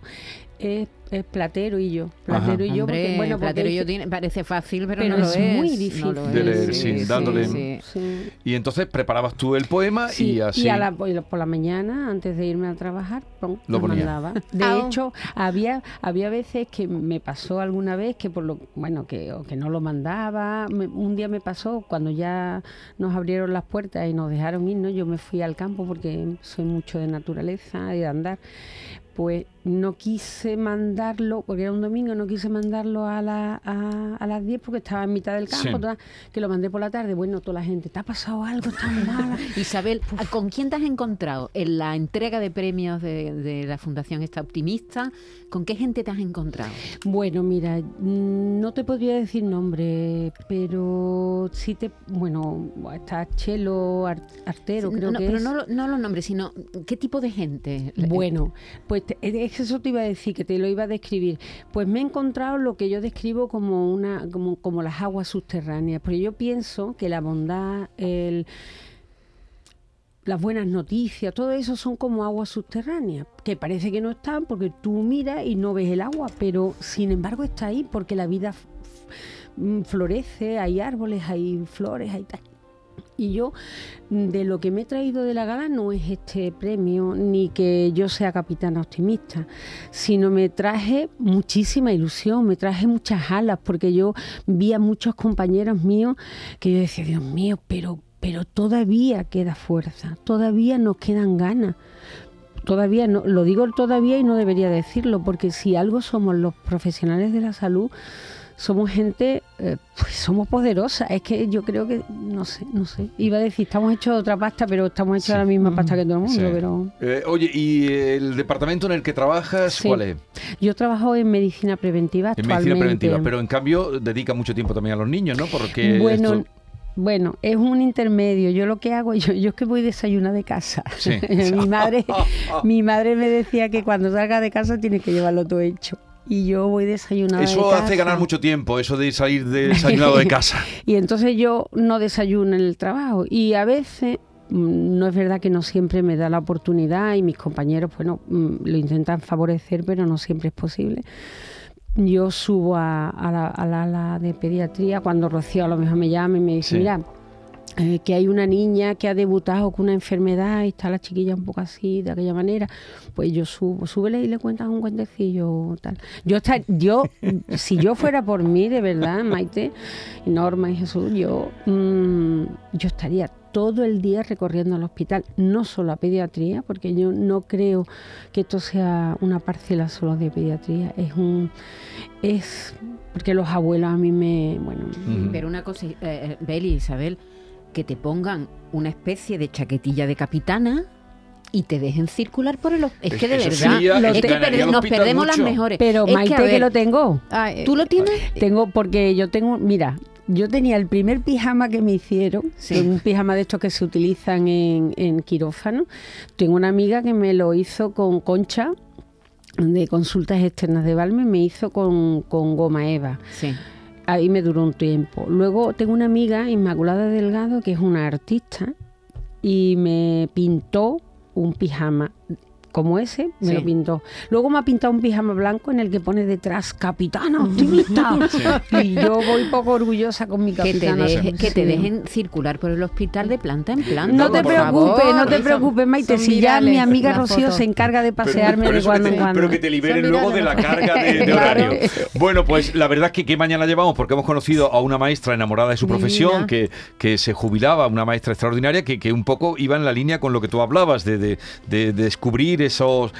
es, es Platero y yo. Platero y yo, Hombre, porque, bueno, porque Platero y yo tiene- parece fácil, pero, pero no lo es es. muy no difícil. lo De es, leer, sí, dándole- sí. Y entonces preparabas tú el poema Sí, y así. a la- por la- por la mañana, antes de irme a trabajar, pum, Lo lo ponía. mandaba. De Ah, hecho, había, había veces que me pasó alguna vez que por lo bueno que, o que no lo mandaba. Me- un día me pasó cuando ya nos abrieron las puertas y nos dejaron irnos. Yo me fui al campo porque soy mucho de naturaleza y de andar. Pues no quise mandarlo, porque era un domingo, no quise mandarlo a, la- a, a las 10 porque estaba en mitad del campo, Sí. toda- que lo mandé por la tarde. Bueno, toda la gente, ¿te ha pasado algo? ¿Estás mala? Isabel, ¿con quién te has encontrado en la entrega de premios de, de la Fundación Esta Optimista? ¿Con qué gente te has encontrado? Bueno, mira, mm, no te podría decir nombre, pero sí te. Bueno, está Chelo Ar- Artero, Sí, creo no, que pero es. no, no los nombres, sino qué tipo de gente. Bueno, pues te- eso te iba a decir, que te lo iba a describir. Pues me he encontrado lo que yo describo como una, como, como las aguas subterráneas, porque yo pienso que la bondad, el las buenas noticias, todo eso son como aguas subterráneas, que parece que no están porque tú miras y no ves el agua, pero sin embargo está ahí porque la vida mm, florece, hay árboles, hay flores, hay tal. Y yo, mm, de lo que me he traído de la gala, no es este premio ni que yo sea capitana optimista, sino me traje muchísima ilusión, me traje muchas alas, porque yo vi a muchos compañeros míos que yo decía, Dios mío, pero, pero todavía queda fuerza, todavía nos quedan ganas. Todavía no, lo digo todavía y no debería decirlo, porque si algo somos los profesionales de la salud, somos gente, eh, pues somos poderosas. Es que yo creo que, no sé, no sé. Iba a decir, estamos hechos de otra pasta, pero estamos hechos de la misma pasta que todo el mundo. Sí. Pero Eh, oye, ¿y el departamento en el que trabajas, Sí. cuál es? yo trabajo en medicina preventiva En actualmente. medicina preventiva, pero en cambio dedica mucho tiempo también a los niños, ¿no? Porque bueno, esto- bueno, es un intermedio. Yo lo que hago, yo, yo es que voy desayunada de casa. Sí. mi madre, mi madre me decía que cuando salga de casa tienes que llevarlo todo hecho. Y yo voy desayunada de Eso casa. hace ganar mucho tiempo, eso de salir desayunado de casa. Y entonces yo no desayuno en el trabajo. Y a veces, mm, no es verdad que no siempre me da la oportunidad y mis compañeros, bueno, mm, lo intentan favorecer, pero no siempre es posible. Yo subo a, a la, a la de pediatría cuando Rocío a lo mejor me llama y me dice, Sí. mira, eh, que hay una niña que ha debutado con una enfermedad y está la chiquilla un poco así, de aquella manera, pues yo subo, súbele y le cuentas un cuentecillo tal. Yo estar, yo, si yo fuera por mí, de verdad, Maite, y Norma y Jesús, yo, mm, yo estaría todo el día recorriendo el hospital, no solo a pediatría, porque yo no creo que esto sea una parcela solo de pediatría, es un, es porque los abuelos a mí me, bueno, Pero una cosa, eh, eh, Beli, Isabel, que te pongan una especie de chaquetilla de capitana y te dejen circular por el... hos- Es, que de verdad, es que nos hospital perdemos las mejores. Pero Es que, Maite que, ver, lo tengo. ¿Tú lo tienes? Tengo porque yo tengo, mira, yo tenía el primer pijama que me hicieron, un pijama de estos que se utilizan en, en quirófano. Tengo una amiga que me lo hizo con concha de consultas externas de Balme, me hizo con, con goma eva. Sí. Ahí me duró un tiempo. Luego tengo una amiga, Inmaculada Delgado, que es una artista, y me pintó un pijama como ese, me Sí. lo pintó. Luego me ha pintado un pijama blanco en el que pone detrás Capitana Optimista. Y yo voy poco orgullosa con mi que te, Capitana deje- que te sí. dejen circular por el hospital de planta en planta. No te preocupes, favor. no te preocupes, Maite. son Si ya mi amiga Rocío fotos. se encarga de Pero- pasearme por de eso que cuando en cuando. Pero que te liberen luego de la carga de, de Claro. horario. Bueno, pues la verdad es que qué mañana llevamos porque hemos conocido a una maestra enamorada de su Divina. profesión que, que se jubilaba, una maestra extraordinaria que, que un poco iba en la línea con lo que tú hablabas, de, de- de- de descubrir esos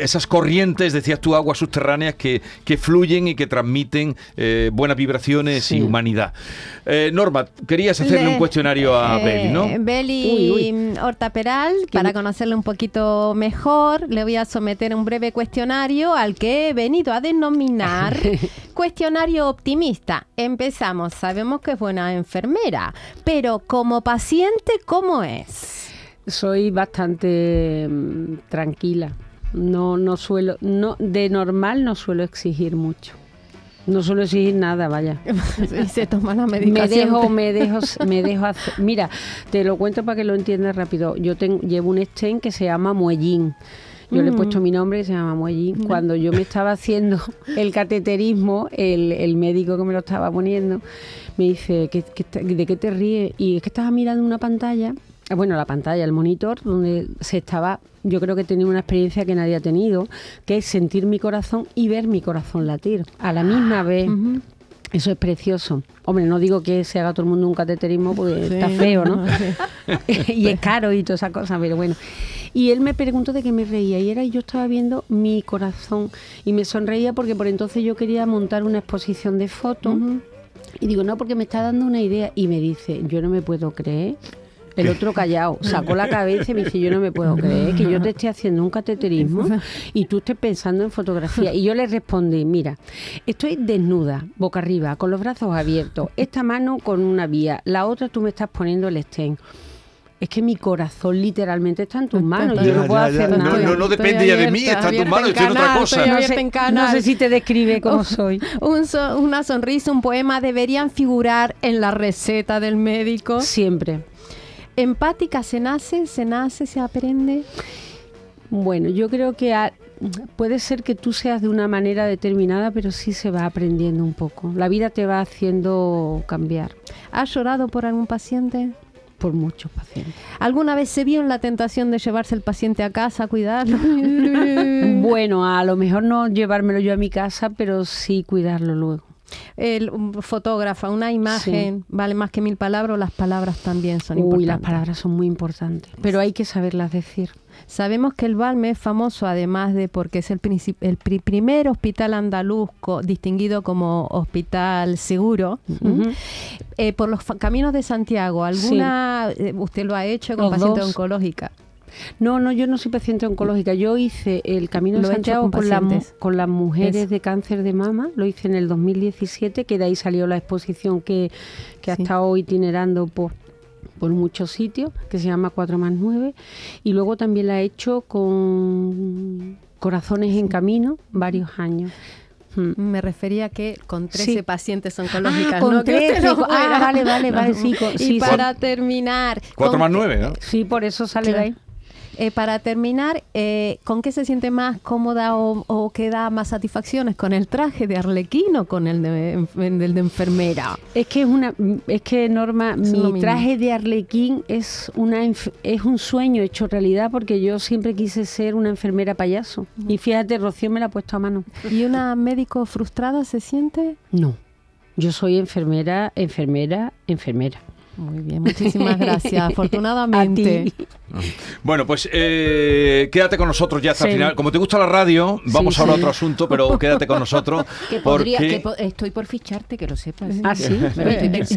esas corrientes, decías tú, aguas subterráneas que, que fluyen y que transmiten eh, buenas vibraciones y humanidad. Eh, Norma, querías hacerle un cuestionario a eh, Beli, ¿no? Beli Horta Peral, para conocerle un poquito mejor, le voy a someter un breve cuestionario al que he venido a denominar cuestionario optimista. Empezamos, sabemos que es buena enfermera, pero como paciente, ¿cómo es? Soy bastante mm, tranquila. No, no suelo, no, de normal no suelo exigir mucho. No suelo exigir nada, vaya. y se toma la medicación. Me dejo, me dejo, me dejo hacer. Mira, te lo cuento para que lo entiendas rápido. Yo tengo, llevo un stent que se llama Muellín. Yo le he puesto mm. mi nombre y se llama Muellín. Cuando yo me estaba haciendo el cateterismo, el, el médico que me lo estaba poniendo me dice, ¿de qué te ríes? Y es que estaba mirando una pantalla bueno, la pantalla, el monitor, donde se estaba, yo creo que tenía una experiencia que nadie ha tenido, que es sentir mi corazón y ver mi corazón latir a la misma vez. Eso es precioso. Hombre, no digo que se haga todo el mundo un cateterismo porque está feo, ¿no? y es caro y toda esa cosa, pero bueno. Y él me preguntó de qué me reía y era yo estaba viendo mi corazón y me sonreía porque por entonces yo quería montar una exposición de fotos. Y digo, no, porque me está dando una idea. Y me dice, yo no me puedo creer el otro callado, sacó la cabeza y me dice, yo no me puedo creer que yo te esté haciendo un cateterismo y tú estés pensando en fotografía. Y yo le respondí, mira, estoy desnuda, boca arriba, con los brazos abiertos, esta mano con una vía, la otra tú me estás poniendo el estén es que mi corazón literalmente está en tus manos. yo no puedo hacer nada. No, no, depende ya de mí, está en tus manos, estoy en otra cosa. No sé, si te describe cómo soy. una sonrisa, un poema deberían figurar en la receta del médico. Siempre empática se nace, se nace, se aprende. Bueno, yo creo que puede ser que tú seas de una manera determinada, pero sí se va aprendiendo un poco. La vida te va haciendo cambiar. ¿Has llorado por algún paciente? Por muchos pacientes. ¿Alguna vez se vio en la tentación de llevarse el paciente a casa a cuidarlo? bueno, a lo mejor no llevármelo yo a mi casa, pero sí cuidarlo luego el fotógrafa, una imagen vale más que mil palabras, las palabras también son importantes. las palabras son muy importantes, pero hay que saberlas decir. Sabemos que el Balme es famoso además de porque es el, el primer hospital andaluz distinguido como hospital seguro eh, por los caminos de Santiago. ¿Alguna eh, usted lo ha hecho con paciente oncológica? No, no, yo no soy paciente oncológica. Yo hice el Camino de Santiago con, con, las mujeres de cáncer de mama. Lo hice en el 2017, que de ahí salió la exposición que, que ha estado itinerando por, por muchos sitios, que se llama 4 más 9. Y luego también la he hecho con Corazones en Camino, varios años. Hmm. Me refería que con 13 pacientes oncológicas, ah, con ¿no? 13. ah, vale, vale, vale, sí. y para terminar... 4 más 9, ¿no? Sí, por eso sale de ahí. Eh, para terminar, eh, ¿con qué se siente más cómoda o, o, que da más satisfacciones? ¿Con el traje de arlequino o con el de, de enfermera? Es que es una, es que Norma, mi traje de arlequín es una es un sueño hecho realidad porque yo siempre quise ser una enfermera payaso. Y fíjate, Rocío me la ha puesto a mano. ¿Y una médico frustrada se siente? No. Yo soy enfermera, enfermera, enfermera. Muy bien, muchísimas gracias. Afortunadamente. Bueno, pues eh, quédate con nosotros ya hasta el final. Como te gusta la radio, vamos ahora a otro asunto, pero quédate con nosotros. porque... estoy por ficharte, que lo sepas. Ah, sí.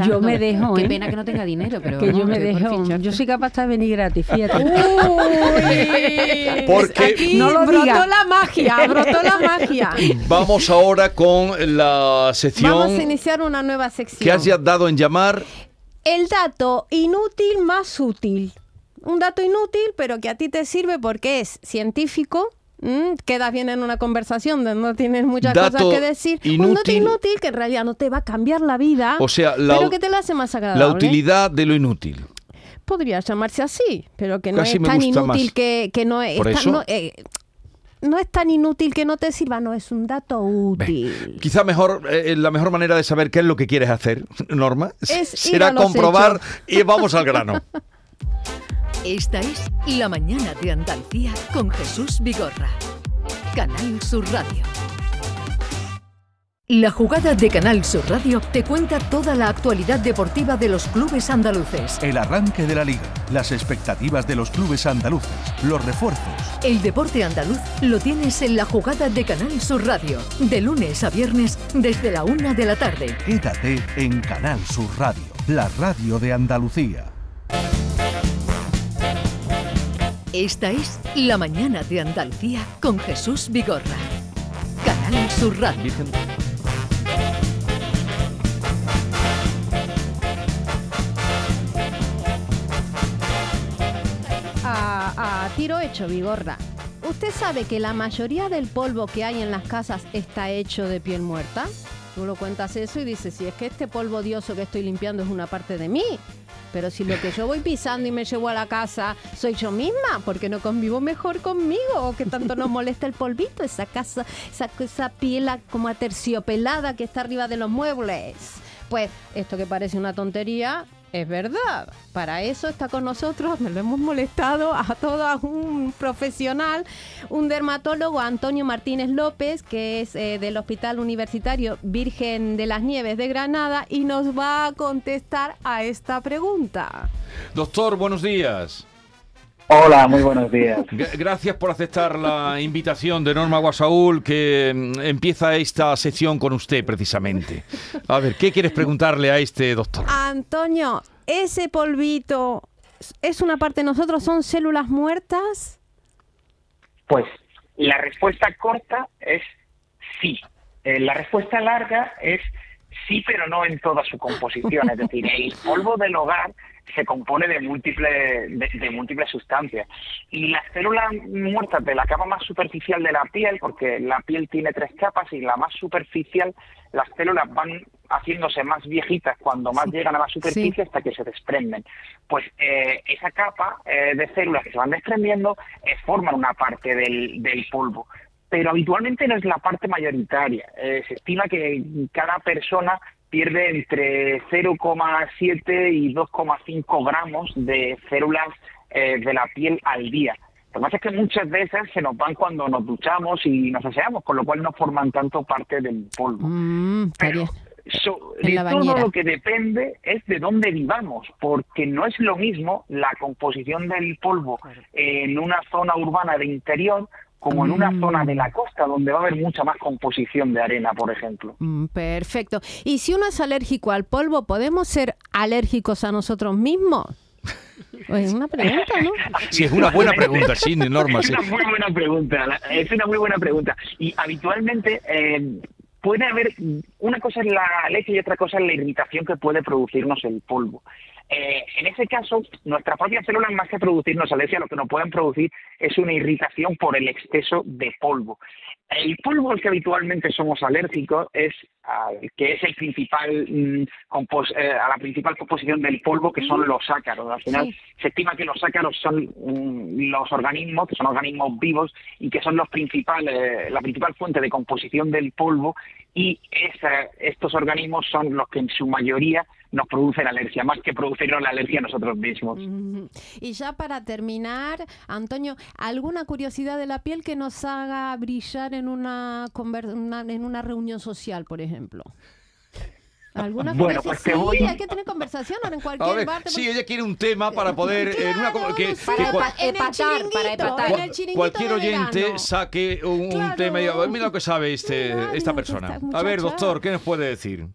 yo me dejo. Qué ¿eh? pena que no tenga dinero, pero. Que yo me dejo. Yo soy capaz de venir gratis, fíjate. porque. no lo brotó la magia, brotó la magia. Vamos ahora con la sección. Vamos a iniciar una nueva sección. Que has dado en llamar el dato inútil más útil. Un dato inútil, pero que a ti te sirve porque es científico, quedas bien en una conversación donde no tienes muchas cosas que decir. un dato inútil que en realidad no te va a cambiar la vida, o sea, pero que te la hace más agradable. La utilidad de lo inútil. Podría llamarse así, pero que no es tan inútil que, no es... Eh, no es tan inútil que no te sirva, no es un dato útil. quizá mejor, eh, la mejor manera de saber qué es lo que quieres hacer, Norma, será comprobar y vamos al grano. Esta es La Mañana de Andalucía con Jesús Vigorra. Canal Sur Radio. La jugada de Canal Sur Radio te cuenta toda la actualidad deportiva de los clubes andaluces. El arranque de la liga, las expectativas de los clubes andaluces, los refuerzos. El deporte andaluz lo tienes en la jugada de Canal Sur Radio, de lunes a viernes desde la una de la tarde. Quédate en Canal Sur Radio, la radio de Andalucía. Esta es La mañana de Andalucía con Jesús Vigorra. Canal Sur Radio. A, tiro hecho, Vigorra. ¿Usted sabe que la mayoría del polvo que hay en las casas está hecho de piel muerta? Tú lo cuentas eso y dices, si es que este polvo odioso que estoy limpiando es una parte de mí. Pero si lo que yo voy pisando y me llevo a la casa soy yo misma, porque no convivo mejor conmigo, o que tanto nos molesta el polvito, esa casa, esa, esa piel como aterciopelada que está arriba de los muebles. Pues esto que parece una tontería, es verdad, para eso está con nosotros, me lo hemos molestado a todo un profesional, un dermatólogo, Antonio Martínez López, que es eh, del Hospital Universitario Virgen de las Nieves de Granada y nos va a contestar a esta pregunta. Doctor, buenos días. Hola, muy buenos días. Gracias por aceptar la invitación de Norma Guasaúl, que mm, empieza esta sección con usted precisamente. A ver, ¿qué quieres preguntarle a este doctor? Antonio, ¿ese polvito es una parte de nosotros? ¿Son células muertas? Pues la respuesta corta es sí. Eh, la respuesta larga es sí, pero no en toda su composición. Es decir, el polvo del hogar se compone de múltiples, de, múltiples sustancias. Y las células muertas de la capa más superficial de la piel, porque la piel tiene tres capas y la más superficial, las células van haciéndose más viejitas cuando más llegan a la superficie hasta que se desprenden. Pues eh, esa capa eh, de células que se van desprendiendo eh, forman una parte del, del polvo pero habitualmente no es la parte mayoritaria. se estima que cada persona pierde entre 0,7 y 2,5 gramos de células eh, de la piel al día. Lo que pasa es que muchas veces se nos van cuando nos duchamos y nos aseamos, con lo cual no forman tanto parte del polvo. Mm, Pero, de todo lo que depende es de dónde vivamos, porque no es lo mismo la composición del polvo en una zona urbana de interior como en una mm. zona de la costa donde va a haber mucha más composición de arena, por ejemplo. Mm, perfecto. Y si uno es alérgico al polvo, ¿podemos ser alérgicos a nosotros mismos? Es una pregunta, ¿no? Sí, es una buena pregunta, sí, Norma. Es una muy buena pregunta, es una muy buena pregunta. Y habitualmente eh, puede haber, una cosa es la leche y otra cosa es la irritación que puede producirnos el polvo. Eh, en ese caso, nuestras propias células, más que producirnos alergia, lo que nos pueden producir es una irritación por el exceso de polvo. El polvo al que habitualmente somos alérgicos es que es el principal mm, eh, a la principal composición del polvo que son los ácaros. Al final se estima que los ácaros son mm, los organismos que son organismos vivos y que son los principales la principal fuente de composición del polvo y estos organismos son los que en su mayoría nos producen alergia, más que producirnos la alergia a nosotros mismos. Y ya para terminar, Antonio, ¿alguna curiosidad de la piel que nos haga brillar en una, en una reunión social, por ejemplo? ¿Alguna bueno, pues te voy... Sí, hay que tener conversación ahora en cualquier bar. Sí, ella quiere un tema para poder... en una, que, para, epatar, para epatar. cualquier oyente saque un, tema y diga, mira lo que sabe este, esta persona. A ver, doctor, ¿qué nos puede decir?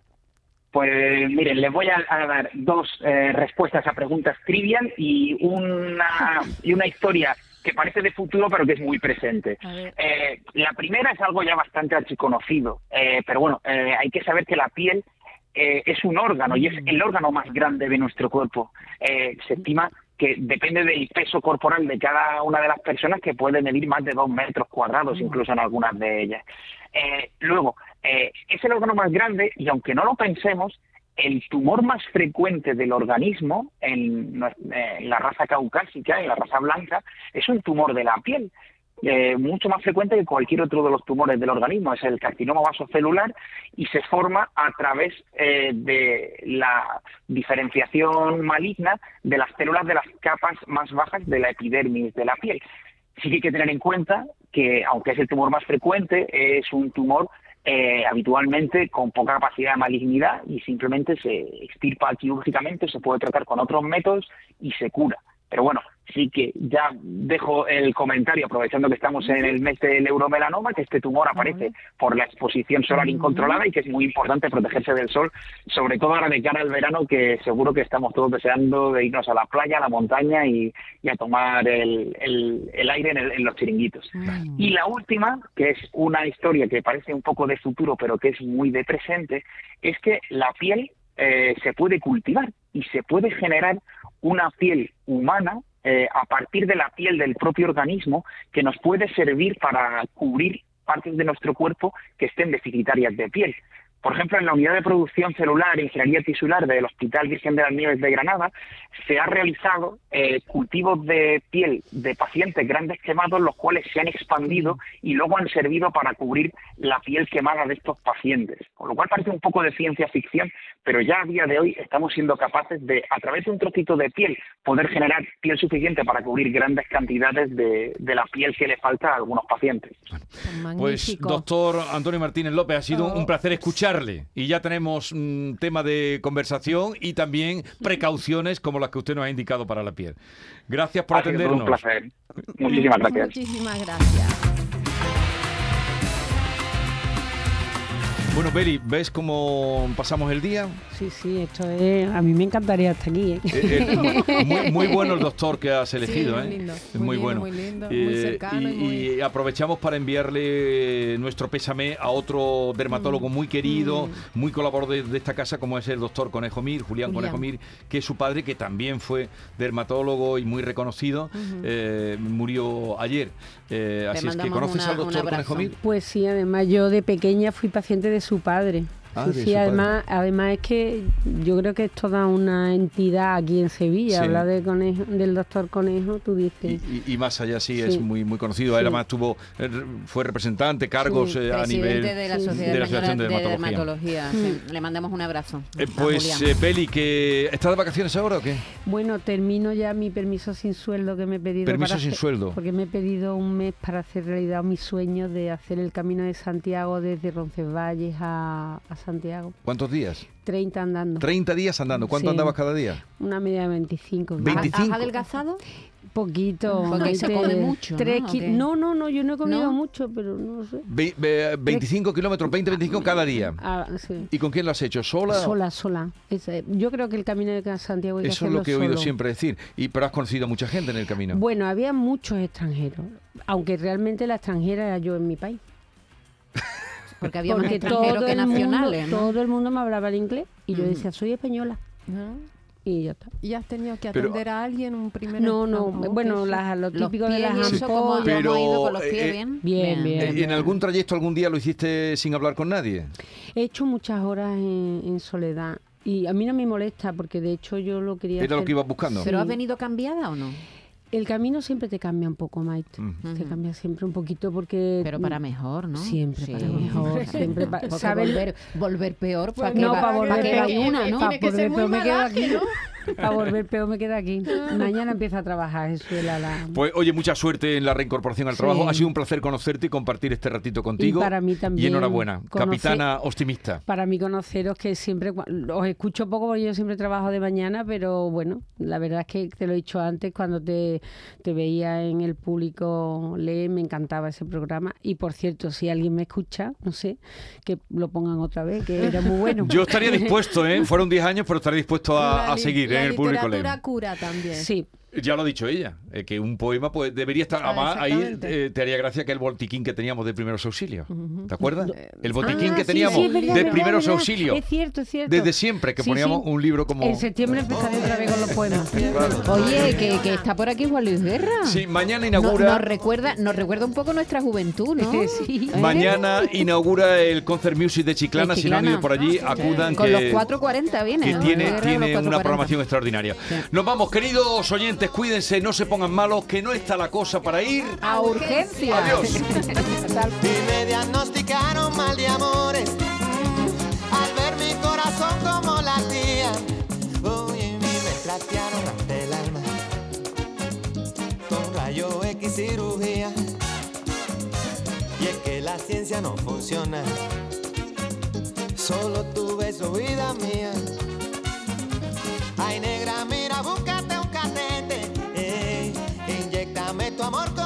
Pues miren, les voy a, dar dos eh, respuestas a preguntas trivial y una, y una historia que parece de futuro pero que es muy presente. Eh, la primera es algo ya bastante archiconocido, eh, pero bueno, eh, hay que saber que la piel eh, es un órgano y es mm. el órgano más grande de nuestro cuerpo. Eh, se estima que depende del peso corporal de cada una de las personas que puede medir más de dos metros cuadrados, mm. incluso en algunas de ellas. Eh, luego, es el órgano más grande y aunque no lo pensemos, el tumor más frecuente del organismo en, la raza caucásica, en la raza blanca, es un tumor de la piel. Eh, mucho más frecuente que cualquier otro de los tumores del organismo, es el carcinoma vasocelular y se forma a través eh, de la diferenciación maligna de las células de las capas más bajas de la epidermis de la piel. Sí que hay que tener en cuenta que, aunque es el tumor más frecuente, es un tumor eh, habitualmente con poca capacidad de malignidad y simplemente se extirpa quirúrgicamente, se puede tratar con otros métodos y se cura. Pero bueno, sí que ya dejo el comentario, aprovechando que estamos en el mes del euromelanoma, que este tumor aparece por la exposición solar incontrolada y que es muy importante protegerse del sol, sobre todo ahora de cara al verano, que seguro que estamos todos deseando de irnos a la playa, a la montaña y, a tomar el, aire en, los chiringuitos. Y la última, que es una historia que parece un poco de futuro, pero que es muy de presente, es que la piel eh, se puede cultivar y se puede generar una piel humana eh, a partir de la piel del propio organismo que nos puede servir para cubrir partes de nuestro cuerpo que estén deficitarias de piel. Por ejemplo, en la unidad de producción celular e ingeniería tisular del Hospital Virgen de las Nieves de Granada se ha realizado eh, cultivos de piel de pacientes grandes quemados, los cuales se han expandido y luego han servido para cubrir la piel quemada de estos pacientes. Con lo cual parece un poco de ciencia ficción, pero ya a día de hoy estamos siendo capaces de, a través de un trocito de piel, poder generar piel suficiente para cubrir grandes cantidades de, la piel que le falta a algunos pacientes. Pues, doctor Antonio Martínez López, ha sido un placer escuchar y ya tenemos un tema de conversación y también precauciones como las que usted nos ha indicado para la piel. Gracias por atendernos. un placer. Muchísimas gracias. Muchísimas gracias. Bueno, Beli, ¿ves cómo pasamos el día? Sí, sí, esto es. A mí me encantaría estar aquí. ¿eh? Eh, eh, muy, bueno el doctor que has elegido, muy Lindo, muy, bueno. Muy lindo, muy cercano. Y, aprovechamos para enviarle nuestro pésame a otro dermatólogo mm. muy querido, mm. muy colaborador de, esta casa, como es el doctor Conejo Mir, Julián, Conejo Mir, que es su padre, que también fue dermatólogo y muy reconocido, murió ayer. Así es que, ¿conoces al doctor? Pues sí, además yo de pequeña fui paciente de su padre. Ah, sí, además, además es que yo creo que es toda una entidad aquí en Sevilla. Habla de conejo, del doctor Conejo, tú dices. Y, más allá sí, es muy muy conocido. Él además tuvo, eh, fue representante, cargos eh, a nivel de la Sociedad de, Dermatología. Mm. Le mandamos un abrazo. Eh, pues, Peli, que ¿estás de vacaciones ahora o qué? Bueno, termino ya mi permiso sin sueldo que me he pedido. ¿Permiso sin sueldo? Porque me he pedido un mes para hacer realidad mi sueño de hacer el camino de Santiago desde Roncesvalles a, a Santiago. ¿Cuántos días? 30 andando. 30 días andando. ¿Cuánto andabas cada día? Una media de 25. ¿25? ¿Has adelgazado? Poquito. Porque se come mucho. ¿no? ¿no? no, yo no he comido mucho, pero no sé. 25 kilómetros, 20, 25 cada día. Ah, sí. ¿Y con quién lo has hecho? ¿Sola? Sola, sola. Eh, yo creo que el camino de Santiago Eso es lo que he oído siempre decir. ¿Y pero has conocido a mucha gente en el camino? Bueno, había muchos extranjeros. Aunque realmente la extranjera era yo en mi país. Porque había más extranjeros que nacionales. Todo el mundo me hablaba el inglés y yo decía, soy española. Y ya está. ¿Y has tenido que atender a alguien un primer No, no, bueno, lo típico de las ampollas. Pero, ha ido con los pies, bien? Bien, bien. ¿En algún trayecto algún día lo hiciste sin hablar con nadie? He hecho muchas horas en, soledad. Y a mí no me molesta porque de hecho yo lo quería ¿Era lo que ibas buscando? ¿Pero has venido cambiada o no? El camino siempre te cambia un poco, Maite. Te cambia siempre un poquito porque... Pero para mejor, ¿no? Siempre para mejor. Siempre para... Volver, volver peor, ¿para no, para volver peor. una, ¿no? Peor me quedo aquí, ¿no? A volver peor me queda aquí. Mañana empieza a trabajar, Jesuela. La... Pues oye, mucha suerte en la reincorporación al trabajo. Ha sido un placer conocerte y compartir este ratito contigo. Y para mí también. Y enhorabuena, capitana optimista. Para mí conoceros que siempre, os escucho poco porque yo siempre trabajo de mañana, pero bueno, la verdad es que te lo he dicho antes, cuando te, te veía en el público leer, me encantaba ese programa. Y por cierto, si alguien me escucha, no sé, que lo pongan otra vez, que era muy bueno. Yo estaría dispuesto, ¿eh? Fueron 10 años, pero estaría dispuesto a, a seguir. ¿eh? El público cura también. Sí, ya lo ha dicho ella, eh, que un poema pues debería estar. Ah, además, ahí eh, te haría gracia que el botiquín que teníamos de primeros auxilios. ¿Te acuerdas? El botiquín ah, que teníamos de primeros auxilios. Es cierto, es cierto. Desde siempre, que poníamos un libro como. En septiembre empezaré otra vez con los poemas. Oye, que, que, está por aquí Juan Luis Guerra. Sí, mañana inaugura. nos, recuerda, nos recuerda un poco nuestra juventud, ¿no? sí. Mañana inaugura el Concert Music de Chiclana. Si no han ido por allí, acudan. Con los 4.40 viene. Que tiene, tiene una programación extraordinaria. Nos vamos, queridos oyentes, cuídense, no se pongan malos, que no está la cosa para ir a urgencia. Adiós. y me diagnosticaron mal de amores al ver mi corazón como latía. Uy, me platearon hasta el alma con rayo X cirugía. Y es que la ciencia no funciona Solo tu beso, vida mía. tu amor